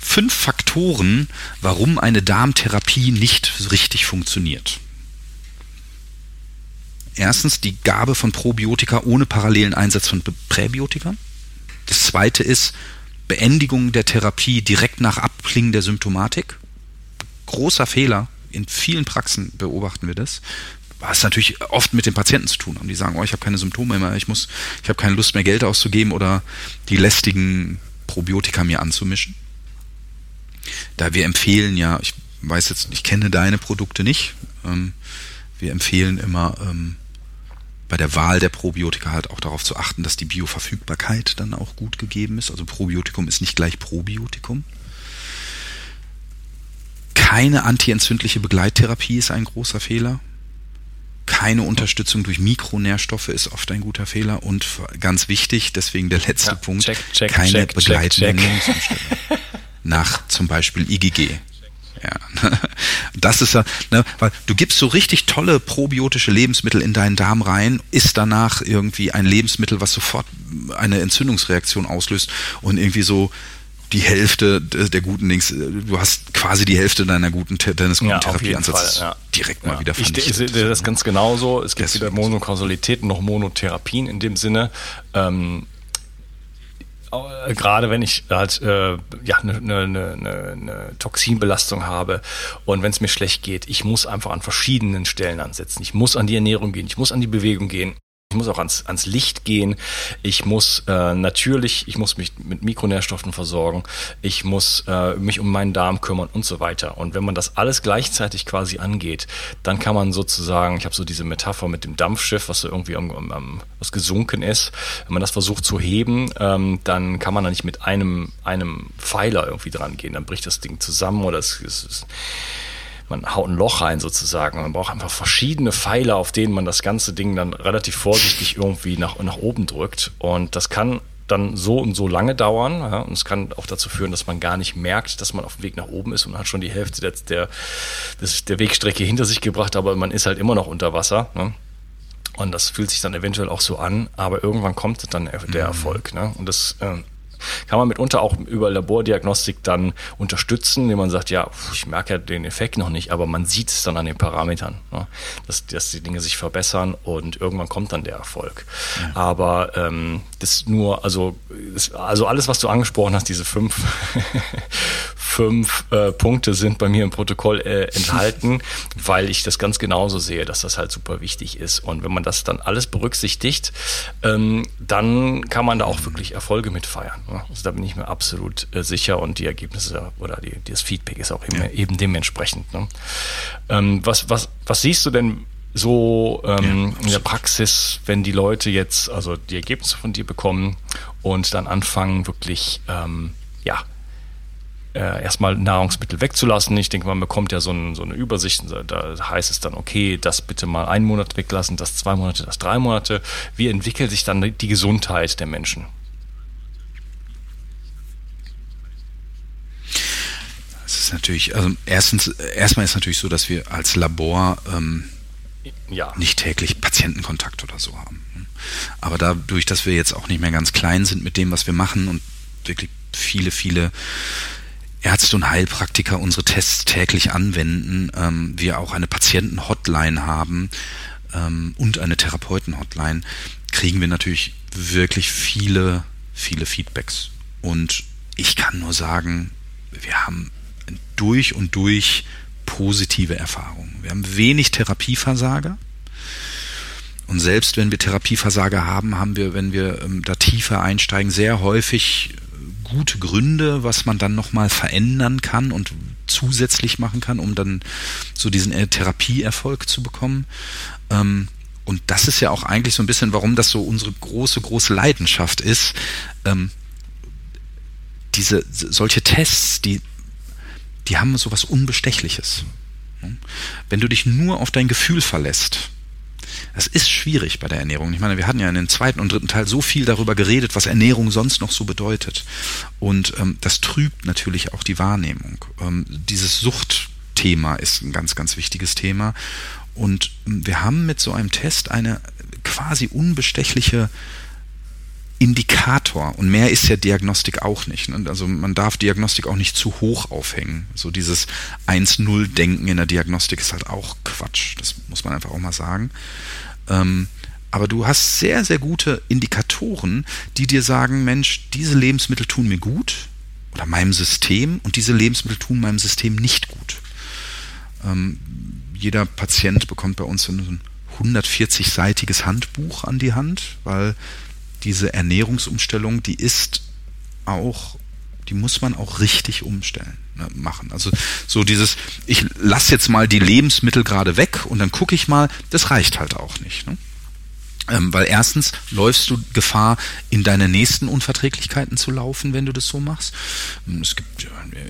fünf Faktoren, warum eine Darmtherapie nicht richtig funktioniert. Erstens die Gabe von Probiotika ohne parallelen Einsatz von Präbiotika. Das zweite ist Beendigung der Therapie direkt nach Abklingen der Symptomatik. Großer Fehler. In vielen Praxen beobachten wir das was natürlich oft mit den Patienten zu tun haben. Die sagen, oh, ich habe keine Symptome mehr, ich muss, ich habe keine Lust mehr Geld auszugeben oder die lästigen Probiotika mir anzumischen. Da wir empfehlen ja, ich weiß jetzt, ich kenne deine Produkte nicht, ähm, wir empfehlen immer ähm, bei der Wahl der Probiotika halt auch darauf zu achten, dass die Bioverfügbarkeit dann auch gut gegeben ist. Also Probiotikum ist nicht gleich Probiotikum. Keine antientzündliche Begleittherapie ist ein großer Fehler. Keine Unterstützung durch Mikronährstoffe ist oft ein guter Fehler. Und ganz wichtig, deswegen der letzte ja, Punkt, check, check, keine check, begleitende Ernährungsumstellung. *laughs* Nach zum Beispiel IgG. Ja, *laughs* das ist ja, ne, weil du gibst so richtig tolle probiotische Lebensmittel in deinen Darm rein, isst danach irgendwie ein Lebensmittel, was sofort eine Entzündungsreaktion auslöst und irgendwie so die Hälfte der guten Dings, du hast quasi die Hälfte deiner guten deines guten ja, Therapieansatzes ja. direkt mal ja. wieder vernichtet. Ich sehe das ganz genauso. Es gibt Deswegen. weder Monokausalität noch Monotherapien in dem Sinne. Ähm, äh, gerade wenn ich halt äh, ja eine ne, ne, ne, ne Toxinbelastung habe und wenn es mir schlecht geht, ich muss einfach an verschiedenen Stellen ansetzen. Ich muss an die Ernährung gehen, ich muss an die Bewegung gehen. Ich muss auch ans, ans Licht gehen. Ich muss äh, natürlich, ich muss mich mit Mikronährstoffen versorgen. Ich muss äh, mich um meinen Darm kümmern und so weiter. Und wenn man das alles gleichzeitig quasi angeht, dann kann man sozusagen, ich habe so diese Metapher mit dem Dampfschiff, was so irgendwie am, am, am, was gesunken ist. Wenn man das versucht zu heben, ähm, dann kann man da nicht mit einem, einem Pfeiler irgendwie dran gehen. Dann bricht das Ding zusammen oder es, es, es man haut ein Loch rein sozusagen. Man braucht einfach verschiedene Pfeiler, auf denen man das ganze Ding dann relativ vorsichtig irgendwie nach, nach oben drückt. Und das kann dann so und so lange dauern. Ja, und es kann auch dazu führen, dass man gar nicht merkt, dass man auf dem Weg nach oben ist und hat schon die Hälfte der, der, der Wegstrecke hinter sich gebracht, aber man ist halt immer noch unter Wasser. Ne? Und das fühlt sich dann eventuell auch so an, aber irgendwann kommt dann der mhm. Erfolg. Ne? Und das äh, kann man mitunter auch über Labordiagnostik dann unterstützen, indem man sagt, ja, ich merke ja den Effekt noch nicht, aber man sieht es dann an den Parametern, ne? dass, dass die Dinge sich verbessern und irgendwann kommt dann der Erfolg. Ja. Aber ähm, das nur, also, das, also alles, was du angesprochen hast, diese fünf, *laughs* fünf äh, Punkte sind bei mir im Protokoll äh, enthalten, *laughs* weil ich das ganz genauso sehe, dass das halt super wichtig ist. Und wenn man das dann alles berücksichtigt, ähm, dann kann man da auch wirklich Erfolge mit feiern. Also da bin ich mir absolut äh, sicher und die Ergebnisse oder die, das Feedback ist auch eben, ja. eben dementsprechend. Ne? Ähm, was, was, was siehst du denn so ähm, ja, in der Praxis, wenn die Leute jetzt also die Ergebnisse von dir bekommen und dann anfangen wirklich ähm, ja äh, erstmal Nahrungsmittel wegzulassen. Ich denke, man bekommt ja so, ein, so, eine Übersicht. Da heißt es dann, okay, das bitte mal einen Monat weglassen, das zwei Monate, das drei Monate. Wie entwickelt sich dann die Gesundheit der Menschen? Es ist natürlich, also erstens, erstmal ist natürlich so, dass wir als Labor ähm, ja. nicht täglich Patientenkontakt oder so haben. Aber dadurch, dass wir jetzt auch nicht mehr ganz klein sind mit dem, was wir machen und wirklich viele, viele Ärzte und Heilpraktiker unsere Tests täglich anwenden, ähm, wir auch eine Patienten-Hotline haben ähm, und eine Therapeuten-Hotline, kriegen wir natürlich wirklich viele, viele Feedbacks. Und ich kann nur sagen, wir haben durch und durch positive Erfahrungen. Wir haben wenig Therapieversager. Und selbst wenn wir Therapieversager haben, haben wir, wenn wir ähm, da tiefer einsteigen, sehr häufig gute Gründe, was man dann nochmal verändern kann und zusätzlich machen kann, um dann so diesen äh, Therapieerfolg zu bekommen. Ähm, und das ist ja auch eigentlich so ein bisschen, warum das so unsere große, große Leidenschaft ist. Ähm, diese solche Tests, die die haben so was Unbestechliches. Wenn du dich nur auf dein Gefühl verlässt, das ist schwierig bei der Ernährung. Ich meine, wir hatten ja in dem zweiten und dritten Teil so viel darüber geredet, was Ernährung sonst noch so bedeutet. Und ähm, das trübt natürlich auch die Wahrnehmung. Ähm, dieses Suchtthema ist ein ganz, ganz wichtiges Thema. Und ähm, wir haben mit so einem Test eine quasi unbestechliche Indikator und mehr ist ja Diagnostik auch nicht. Ne? Also man darf Diagnostik auch nicht zu hoch aufhängen. So dieses 1-0-Denken in der Diagnostik ist halt auch Quatsch. Das muss man einfach auch mal sagen. Ähm, aber du hast sehr, sehr gute Indikatoren, die dir sagen, Mensch, diese Lebensmittel tun mir gut oder meinem System und diese Lebensmittel tun meinem System nicht gut. Ähm, jeder Patient bekommt bei uns ein 140-seitiges Handbuch an die Hand, weil diese Ernährungsumstellung, die ist auch die muss man auch richtig umstellen, ne, machen. Also so dieses, ich lasse jetzt mal die Lebensmittel gerade weg und dann gucke ich mal, das reicht halt auch nicht. Ne? Ähm, weil erstens läufst du Gefahr, in deine nächsten Unverträglichkeiten zu laufen, wenn du das so machst. Ähm, es gibt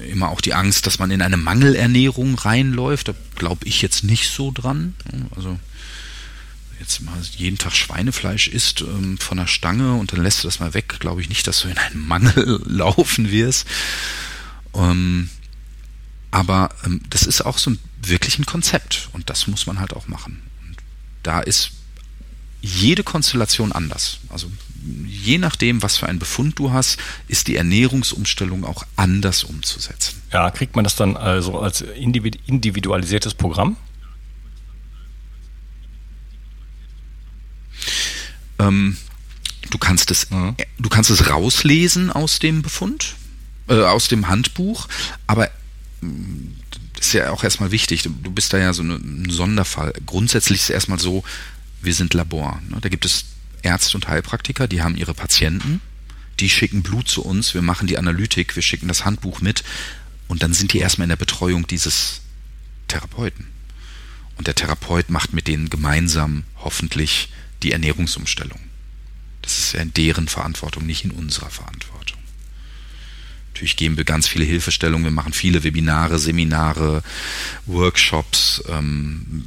immer auch die Angst, dass man in eine Mangelernährung reinläuft. Da glaube ich jetzt nicht so dran. Also jetzt mal jeden Tag Schweinefleisch isst ähm, von der Stange und dann lässt du das mal weg, glaube ich nicht, dass du in einen Mangel *laughs* laufen wirst. Ähm, aber ähm, das ist auch so ein, wirklich ein Konzept und das muss man halt auch machen. Und da ist jede Konstellation anders. Also je nachdem, was für einen Befund du hast, ist die Ernährungsumstellung auch anders umzusetzen. Ja, kriegt man das dann also als individualisiertes Programm? Ähm, du kannst es, mhm. du kannst es rauslesen aus dem Befund, äh, aus dem Handbuch, aber mm, das ist ja auch erstmal wichtig. Du bist da ja so ein Sonderfall. Grundsätzlich ist es erstmal so, wir sind Labor. Ne? Da gibt es Ärzte und Heilpraktiker, die haben ihre Patienten, die schicken Blut zu uns, wir machen die Analytik, wir schicken das Handbuch mit und dann sind die erstmal in der Betreuung dieses Therapeuten. Und der Therapeut macht mit denen gemeinsam hoffentlich die Ernährungsumstellung. Das ist ja in deren Verantwortung, nicht in unserer Verantwortung. Natürlich geben wir ganz viele Hilfestellungen, wir machen viele Webinare, Seminare, Workshops. Ähm,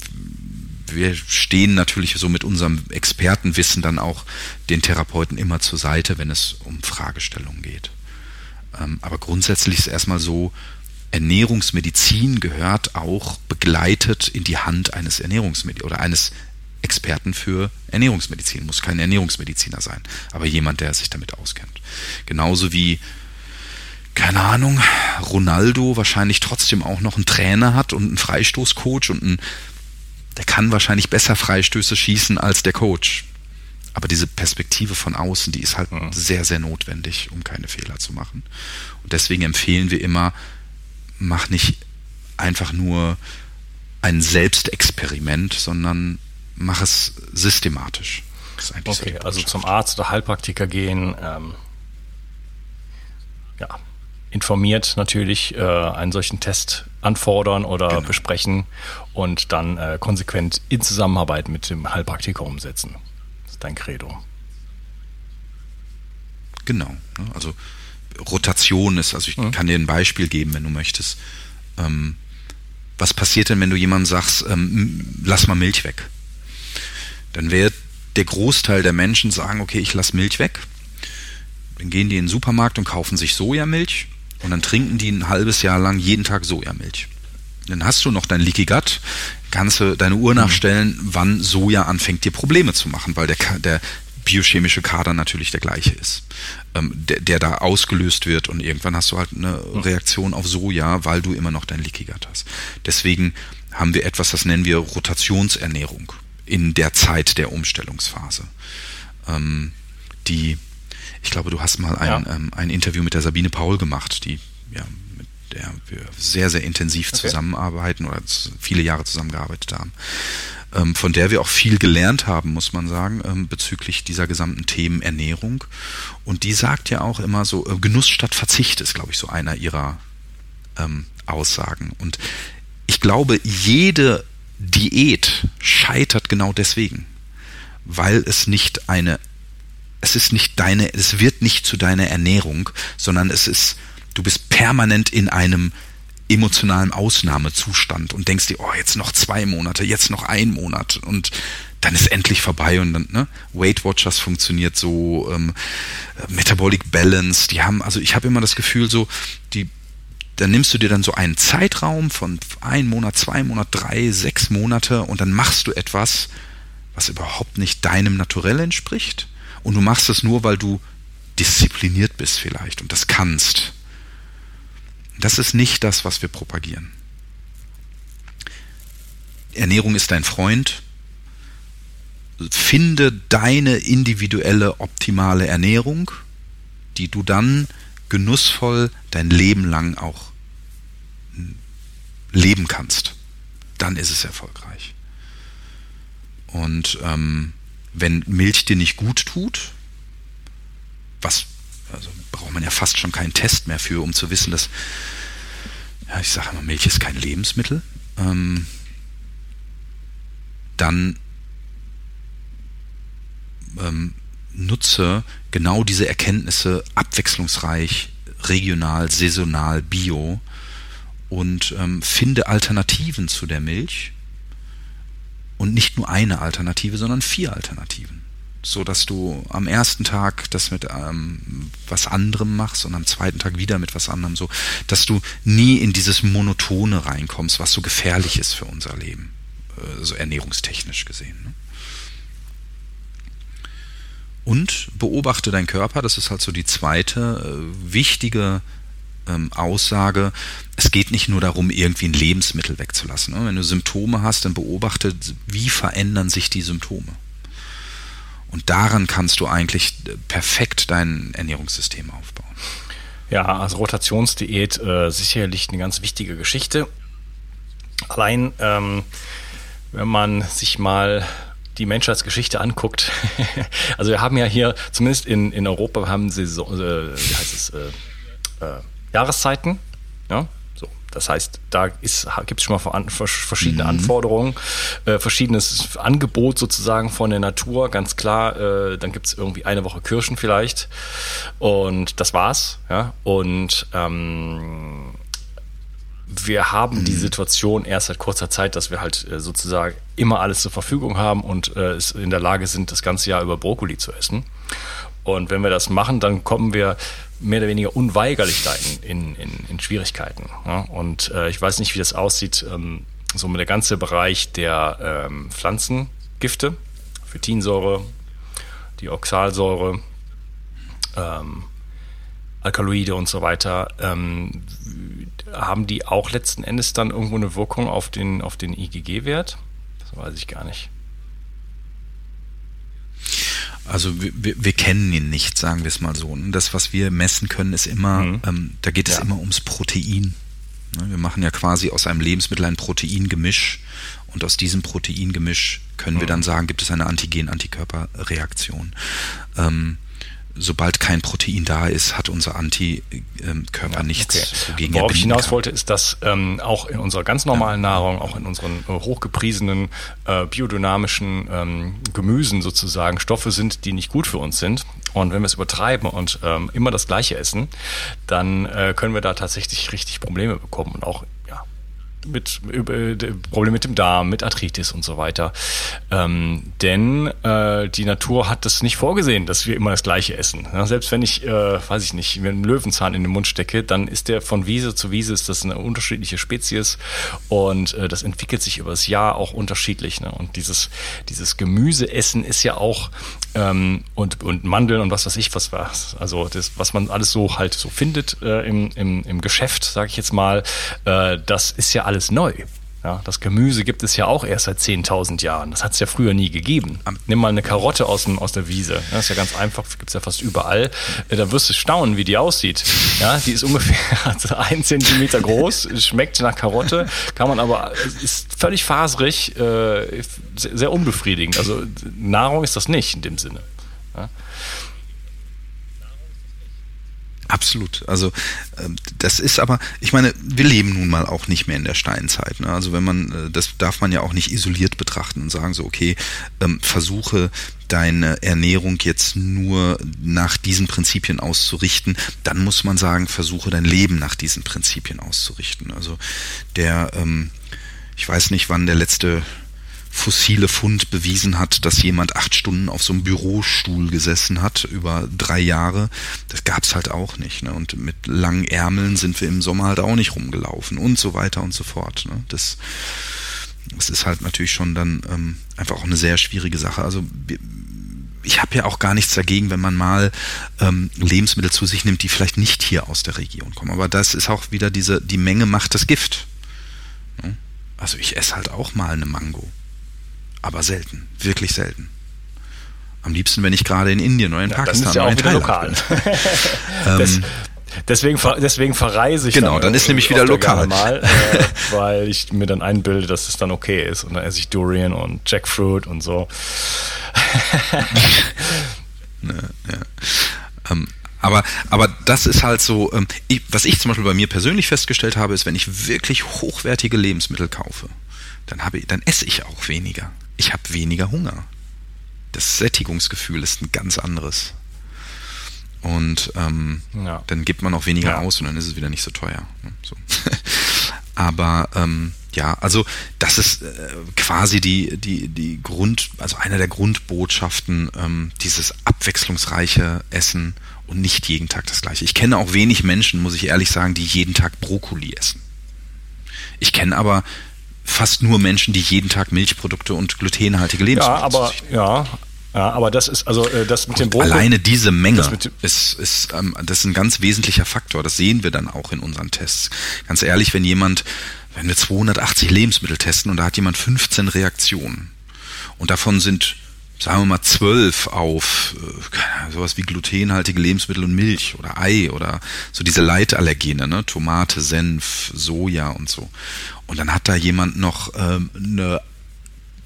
wir stehen natürlich so mit unserem Expertenwissen dann auch den Therapeuten immer zur Seite, wenn es um Fragestellungen geht. Ähm, aber grundsätzlich ist es erstmal so, Ernährungsmedizin gehört auch begleitet in die Hand eines Ernährungsmedizins oder eines Experten für Ernährungsmedizin. Muss kein Ernährungsmediziner sein, aber jemand, der sich damit auskennt. Genauso wie keine Ahnung, Ronaldo wahrscheinlich trotzdem auch noch einen Trainer hat und einen Freistoßcoach und einen der kann wahrscheinlich besser Freistöße schießen als der Coach. Aber diese Perspektive von außen, die ist halt mhm. sehr, sehr notwendig, um keine Fehler zu machen. Und deswegen empfehlen wir immer, mach nicht einfach nur ein Selbstexperiment, sondern mach es systematisch. okay, so also zum Arzt oder Heilpraktiker gehen, ähm, ja, informiert natürlich äh, einen solchen Test anfordern oder genau. besprechen und dann äh, konsequent in Zusammenarbeit mit dem Heilpraktiker umsetzen. Das ist dein Credo. Genau. Ne? Also Rotation ist, also ich mhm. kann dir ein Beispiel geben, wenn du möchtest. Ähm, was passiert denn, wenn du jemandem sagst, ähm, lass mal Milch weg? Dann wird der Großteil der Menschen sagen, okay, ich lass Milch weg. Dann gehen die in den Supermarkt und kaufen sich Sojamilch und dann trinken die ein halbes Jahr lang jeden Tag Sojamilch. Dann hast du noch dein Leaky Gut, kannst du deine Uhr nachstellen, wann Soja anfängt dir Probleme zu machen, weil der, der biochemische Kader natürlich der gleiche ist, ähm, der, der da ausgelöst wird und irgendwann hast du halt eine Reaktion auf Soja, weil du immer noch dein Leaky Gut hast. Deswegen haben wir etwas, das nennen wir Rotationsernährung in der Zeit der Umstellungsphase. Ähm, die ich glaube, du hast mal ein, ja. ähm, ein Interview mit der Sabine Paul gemacht, die ja, mit der wir sehr, sehr intensiv okay. zusammenarbeiten oder viele Jahre zusammengearbeitet haben. Ähm, von der wir auch viel gelernt haben, muss man sagen, ähm, bezüglich dieser gesamten Themen Ernährung. Und die sagt ja auch immer so, äh, Genuss statt Verzicht ist, glaube ich, so einer ihrer ähm, Aussagen. Und ich glaube, jede Diät scheitert genau deswegen, weil es nicht eine es ist nicht deine, es wird nicht zu deiner Ernährung, sondern es ist, du bist permanent in einem emotionalen Ausnahmezustand und denkst dir, oh, jetzt noch zwei Monate, jetzt noch ein Monat und dann ist endlich vorbei und dann, ne? Weight Watchers funktioniert so, ähm, Metabolic Balance, die haben, also ich habe immer das Gefühl so, die, dann nimmst du dir dann so einen Zeitraum von ein Monat, zwei Monat, drei, sechs Monate und dann machst du etwas, was überhaupt nicht deinem Naturell entspricht und du machst es nur, weil du diszipliniert bist vielleicht und das kannst. Das ist nicht das, was wir propagieren. Ernährung ist dein Freund. Finde deine individuelle optimale Ernährung, die du dann genussvoll dein Leben lang auch leben kannst. Dann ist es erfolgreich. Und ähm, wenn Milch dir nicht gut tut, was Also braucht man ja fast schon keinen Test mehr für, um zu wissen, dass, ja, ich sage mal, Milch ist kein Lebensmittel. Ähm, dann ähm, nutze genau diese Erkenntnisse abwechslungsreich, regional, saisonal, bio und ähm, finde Alternativen zu der Milch und nicht nur eine Alternative, sondern vier Alternativen, so dass du am ersten Tag das mit ähm, was anderem machst und am zweiten Tag wieder mit was anderem, so dass du nie in dieses Monotone reinkommst, was so gefährlich ist für unser Leben, äh, so ernährungstechnisch gesehen. Ne? Und beobachte deinen Körper, das ist halt so die zweite äh, wichtige ähm, Aussage. Es geht nicht nur darum, irgendwie ein Lebensmittel wegzulassen. Ne? Wenn du Symptome hast, dann beobachte, wie verändern sich die Symptome. Und daran kannst du eigentlich äh, perfekt dein Ernährungssystem aufbauen. Ja, also Rotationsdiät äh, sicherlich eine ganz wichtige Geschichte. Allein, ähm, wenn man sich mal die Menschheitsgeschichte anguckt, *laughs* also wir haben ja hier, zumindest in, in Europa, haben sie so, äh, wie heißt es, äh, äh, Jahreszeiten. Ja? So, das heißt, da gibt es schon mal verschiedene mhm. Anforderungen, äh, verschiedenes Angebot sozusagen von der Natur, ganz klar. Äh, dann gibt es irgendwie eine Woche Kirschen vielleicht und das war's. Ja? Und ähm, wir haben die mhm. Situation erst seit kurzer Zeit, dass wir halt äh, sozusagen immer alles zur Verfügung haben und äh, in der Lage sind, das ganze Jahr über Brokkoli zu essen. Und wenn wir das machen, dann kommen wir mehr oder weniger unweigerlich da in, in, in, Schwierigkeiten. Ja? Und äh, ich weiß nicht, wie das aussieht, ähm, so mit der ganze Bereich der ähm, Pflanzengifte, Phytinsäure, die Oxalsäure, ähm, Alkaloide und so weiter, ähm, haben die auch letzten Endes dann irgendwo eine Wirkung auf den, auf den IgG-Wert? Das weiß ich gar nicht. Also wir, wir kennen ihn nicht, sagen wir es mal so. Und das, was wir messen können, ist immer, mhm. ähm, da geht es ja. immer ums Protein. Ne, wir machen ja quasi aus einem Lebensmittel ein Proteingemisch und aus diesem Proteingemisch können mhm. wir dann sagen, gibt es eine Antigen-Antikörperreaktion. Ähm, sobald kein Protein da ist, hat unser Antikörper ja, nichts okay. gegen Worauf ich hinaus kann. wollte, ist, dass ähm, auch in unserer ganz normalen ja. Nahrung, auch in unseren äh, hochgepriesenen äh, biodynamischen ähm, Gemüsen sozusagen Stoffe sind, die nicht gut für uns sind. Und wenn wir es übertreiben und ähm, immer das Gleiche essen, dann äh, können wir da tatsächlich richtig Probleme bekommen und auch mit über, Probleme mit dem Darm, mit Arthritis und so weiter. Ähm, denn äh, die Natur hat das nicht vorgesehen, dass wir immer das Gleiche essen. Ja, selbst wenn ich, äh, weiß ich nicht, mir einen Löwenzahn in den Mund stecke, dann ist der von Wiese zu Wiese ist das eine unterschiedliche Spezies und äh, das entwickelt sich über das Jahr auch unterschiedlich. Ne? Und dieses dieses Gemüseessen ist ja auch ähm, und und Mandeln und was weiß ich was was. Also das, was man alles so halt so findet äh, im, im im Geschäft, sage ich jetzt mal, äh, das ist ja alles neu. Ja, das Gemüse gibt es ja auch erst seit 10.000 Jahren. Das hat es ja früher nie gegeben. Nimm mal eine Karotte aus, dem, aus der Wiese. Das ist ja ganz einfach, gibt es ja fast überall. Äh, da wirst du staunen, wie die aussieht. Ja, die ist ungefähr *laughs* ein Zentimeter groß, schmeckt nach Karotte, kann man aber, ist völlig faserig, äh, sehr unbefriedigend. Also Nahrung ist das nicht in dem Sinne. Ja. Absolut. Also ähm, das ist aber, ich meine, wir leben nun mal auch nicht mehr in der Steinzeit. Ne? Also wenn man, äh, das darf man ja auch nicht isoliert betrachten und sagen so, okay, ähm, versuche deine Ernährung jetzt nur nach diesen Prinzipien auszurichten, dann muss man sagen, versuche dein Leben nach diesen Prinzipien auszurichten. Also der, ähm, ich weiß nicht, wann der letzte fossile Fund bewiesen hat, dass jemand acht Stunden auf so einem Bürostuhl gesessen hat über drei Jahre. Das gab's halt auch nicht. Ne? Und mit langen Ärmeln sind wir im Sommer halt auch nicht rumgelaufen und so weiter und so fort. Ne? Das, das ist halt natürlich schon dann ähm, einfach auch eine sehr schwierige Sache. Also ich habe ja auch gar nichts dagegen, wenn man mal ähm, Lebensmittel zu sich nimmt, die vielleicht nicht hier aus der Region kommen. Aber das ist auch wieder diese, die Menge macht das Gift. Ne? Also ich esse halt auch mal eine Mango aber selten, wirklich selten. Am liebsten, wenn ich gerade in Indien oder in ja, Pakistan das ist ja auch wieder lokal. *laughs* das, ähm, deswegen, deswegen verreise ich. Genau, dann, dann ist nämlich wieder lokal. Mal, *laughs* äh, weil ich mir dann einbilde, dass es dann okay ist. Und dann esse ich Durian und Jackfruit und so. *laughs* ja, ja. Ähm, Aber, aber das ist halt so, ähm, ich, was ich zum Beispiel bei mir persönlich festgestellt habe, ist, wenn ich wirklich hochwertige Lebensmittel kaufe, dann habe dann esse ich auch weniger. Ich habe weniger Hunger. Das Sättigungsgefühl ist ein ganz anderes. Und ähm, ja. dann gibt man auch weniger ja. aus und dann ist es wieder nicht so teuer. Ne? So. *laughs* Aber ähm, ja, also das ist äh, quasi die, die, die Grund, also einer der Grundbotschaften, ähm, dieses abwechslungsreiche Essen und nicht jeden Tag das gleiche. Ich kenne auch wenig Menschen, muss ich ehrlich sagen, die jeden Tag Brokkoli essen. Ich kenne aber fast nur Menschen, die jeden Tag Milchprodukte und glutenhaltige Lebensmittel Ja, aber ja, ja, aber das ist also äh, das mit dem Brokkoli. Alleine diese Menge ist, ist ähm, das ist ein ganz wesentlicher Faktor. Das sehen wir dann auch in unseren Tests. Ganz ehrlich, wenn jemand wenn wir 280 Lebensmittel testen und da hat jemand 15 Reaktionen und davon sind sagen wir mal zwölf auf äh, sowas wie glutenhaltige Lebensmittel und Milch oder Ei oder so diese Leitallergene, ne? Tomate, Senf, Soja und so. Und dann hat da jemand noch ähm, eine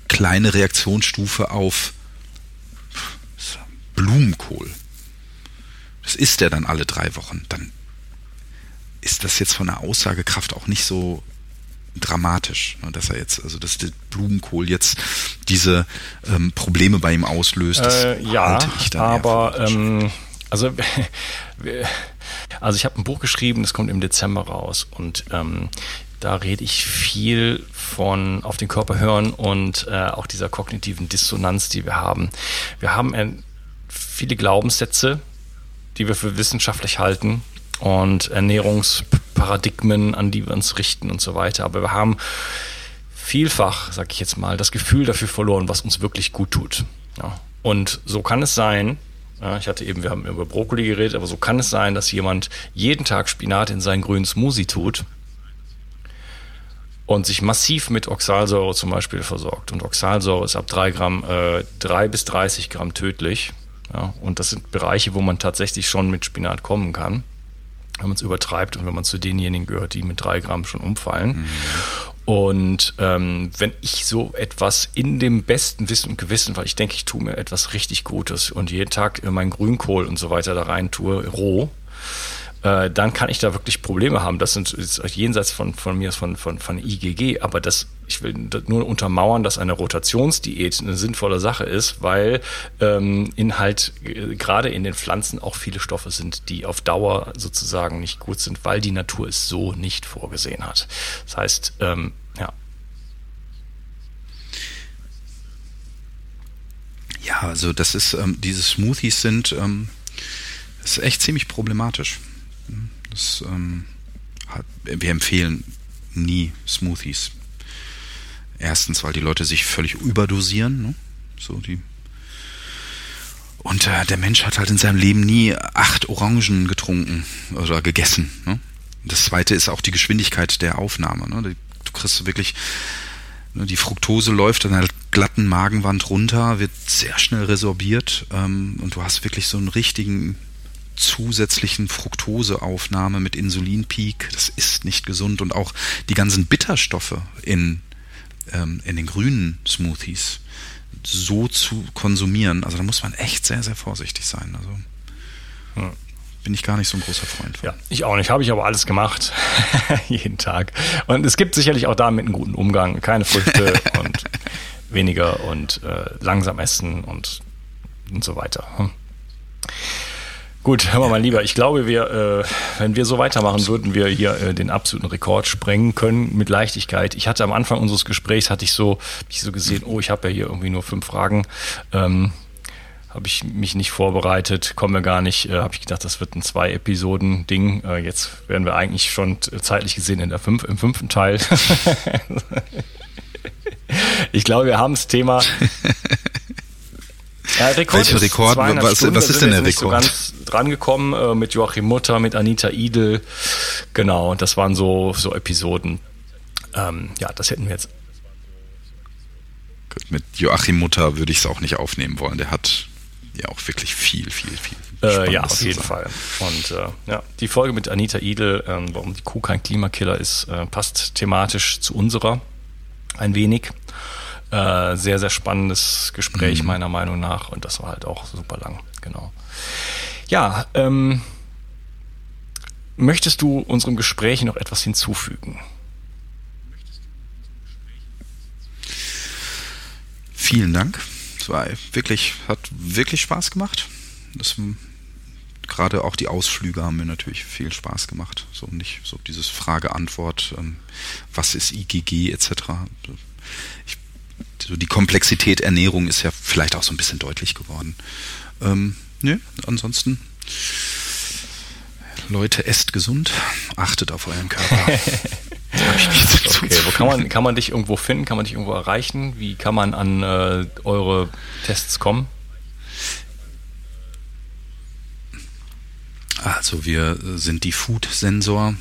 kleine Reaktionsstufe auf Blumenkohl. Das isst er dann alle drei Wochen. Dann ist das jetzt von der Aussagekraft auch nicht so dramatisch, ne, dass er jetzt, also dass der Blumenkohl jetzt diese ähm, Probleme bei ihm auslöst. Äh, ja, aber ähm, also *laughs* also ich habe ein Buch geschrieben, das kommt im Dezember raus und ähm, da rede ich viel von auf den Körper hören und äh, auch dieser kognitiven Dissonanz, die wir haben. Wir haben äh, viele Glaubenssätze, die wir für wissenschaftlich halten und Ernährungsparadigmen, an die wir uns richten und so weiter. Aber wir haben vielfach, sag ich jetzt mal, das Gefühl dafür verloren, was uns wirklich gut tut. Ja. Und so kann es sein, ja, ich hatte eben, wir haben über Brokkoli geredet, aber so kann es sein, dass jemand jeden Tag Spinat in seinen grünen Smoothie tut und sich massiv mit Oxalsäure zum Beispiel versorgt. Und Oxalsäure ist ab drei Gramm, äh, drei bis 30 Gramm tödlich. Ja, und das sind Bereiche, wo man tatsächlich schon mit Spinat kommen kann wenn man es übertreibt und wenn man zu denjenigen gehört, die mit drei Gramm schon umfallen. Mhm. Und ähm, wenn ich so etwas in dem besten Wissen und Gewissen, weil ich denke, ich tue mir etwas richtig Gutes und jeden Tag meinen Grünkohl und so weiter da rein tue, roh, äh, dann kann ich da wirklich Probleme haben. Das sind jenseits von, von mir, von, von, von IgG, aber das, ich will nur untermauern, dass eine Rotationsdiät eine sinnvolle Sache ist, weil ähm, in halt äh, gerade in den Pflanzen auch viele Stoffe sind, die auf Dauer sozusagen nicht gut sind, weil die Natur es so nicht vorgesehen hat. Das heißt, ähm, ja. Ja, also das ist, ähm, diese Smoothies sind, ähm, ist echt ziemlich problematisch. Das, ähm, hat, wir empfehlen nie Smoothies. Erstens, weil die Leute sich völlig überdosieren. Ne? So die und äh, der Mensch hat halt in seinem Leben nie acht Orangen getrunken oder gegessen. Ne? Das zweite ist auch die Geschwindigkeit der Aufnahme. Ne? Du kriegst wirklich, ne, die Fructose läuft an einer glatten Magenwand runter, wird sehr schnell resorbiert ähm, und du hast wirklich so einen richtigen zusätzlichen Fructoseaufnahme mit Insulinpeak. Das ist nicht gesund. Und auch die ganzen Bitterstoffe in, ähm, in den grünen Smoothies so zu konsumieren. Also da muss man echt sehr, sehr vorsichtig sein. Also ja. bin ich gar nicht so ein großer Freund von. Ja, ich auch nicht. Habe ich aber alles gemacht. *laughs* Jeden Tag. Und es gibt sicherlich auch damit einen guten Umgang. Keine Früchte *laughs* und weniger und äh, langsam essen und, und so weiter. Hm. Gut, hör mal, lieber. Ich glaube, wir, äh, wenn wir so weitermachen, würden wir hier äh, den absoluten Rekord sprengen können mit Leichtigkeit. Ich hatte am Anfang unseres Gesprächs hatte ich so, ich so gesehen, oh, ich habe ja hier irgendwie nur fünf Fragen. Ähm, habe ich mich nicht vorbereitet, komme gar nicht. Äh, habe ich gedacht, das wird ein zwei Episoden Ding. Äh, jetzt werden wir eigentlich schon zeitlich gesehen in der fünf, im fünften Teil. *laughs* ich glaube, wir haben das Thema *laughs* Ja, Rekord Welcher Rekord? Was, Stunden, was ist denn der Rekord? So ganz drangekommen äh, mit Joachim Mutter, mit Anita Idel. Genau, das waren so, so Episoden. Ähm, ja, das hätten wir jetzt. Mit Joachim Mutter würde ich es auch nicht aufnehmen wollen. Der hat ja auch wirklich viel, viel, viel. Äh, ja, auf jeden Fall. Und äh, ja, die Folge mit Anita Idel, äh, warum die Kuh kein Klimakiller ist, äh, passt thematisch zu unserer ein wenig. Äh, sehr, sehr spannendes Gespräch, mhm. meiner Meinung nach. Und das war halt auch super lang, genau. Ja, ähm, möchtest du unserem Gespräch noch etwas hinzufügen? Vielen Dank. Es war wirklich, hat wirklich Spaß gemacht. Das, gerade auch die Ausflüge haben mir natürlich viel Spaß gemacht. So nicht so dieses Frage-Antwort, ähm, was ist IgG etc. Ich, so die Komplexität Ernährung ist ja vielleicht auch so ein bisschen deutlich geworden. Ähm, nö, ansonsten Leute, esst gesund, achtet auf euren Körper. *laughs* okay, wo kann man, kann man dich irgendwo finden? Kann man dich irgendwo erreichen? Wie kann man an äh, eure Tests kommen? Also wir sind die Food-Sensor.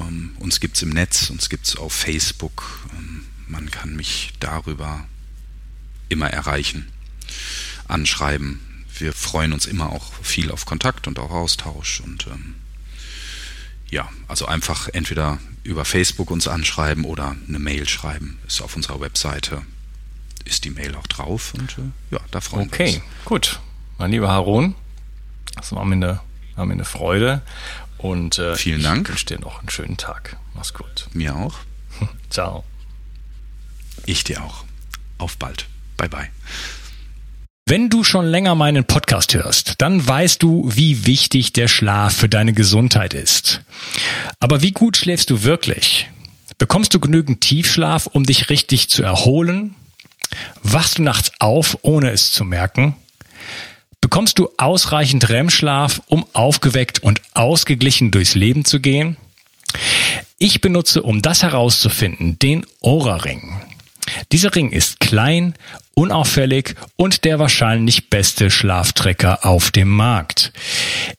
Ähm, uns gibt es im Netz, uns gibt es auf Facebook. Ähm, man kann mich darüber immer erreichen, anschreiben. Wir freuen uns immer auch viel auf Kontakt und auch Austausch. Und ähm, ja, also einfach entweder über Facebook uns anschreiben oder eine Mail schreiben. Ist auf unserer Webseite, ist die Mail auch drauf und äh, ja, da freuen okay, wir uns. Okay, gut. Mein lieber Harun, das war mir eine, war mir eine Freude und äh, vielen Dank. Ich wünsche dir noch einen schönen Tag. Mach's gut. Mir auch. *laughs* Ciao. Ich dir auch. Auf bald. Bye bye. Wenn du schon länger meinen Podcast hörst, dann weißt du, wie wichtig der Schlaf für deine Gesundheit ist. Aber wie gut schläfst du wirklich? Bekommst du genügend Tiefschlaf, um dich richtig zu erholen? Wachst du nachts auf, ohne es zu merken? Bekommst du ausreichend REM-Schlaf, um aufgeweckt und ausgeglichen durchs Leben zu gehen? Ich benutze, um das herauszufinden, den Aura-Ring. Dieser Ring ist klein, unauffällig und der wahrscheinlich beste Schlaftrecker auf dem Markt.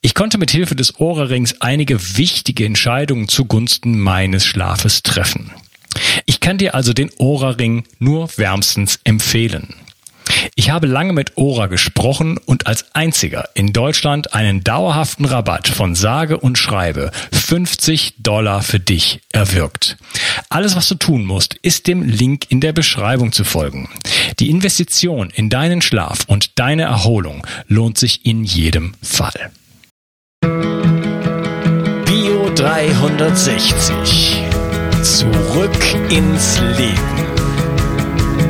Ich konnte mit Hilfe des Ohrrings einige wichtige Entscheidungen zugunsten meines Schlafes treffen. Ich kann dir also den Ohrring nur wärmstens empfehlen. Ich habe lange mit Ora gesprochen und als einziger in Deutschland einen dauerhaften Rabatt von sage und schreibe 50 Dollar für dich erwirkt. Alles, was du tun musst, ist dem Link in der Beschreibung zu folgen. Die Investition in deinen Schlaf und deine Erholung lohnt sich in jedem Fall. Bio 360. Zurück ins Leben.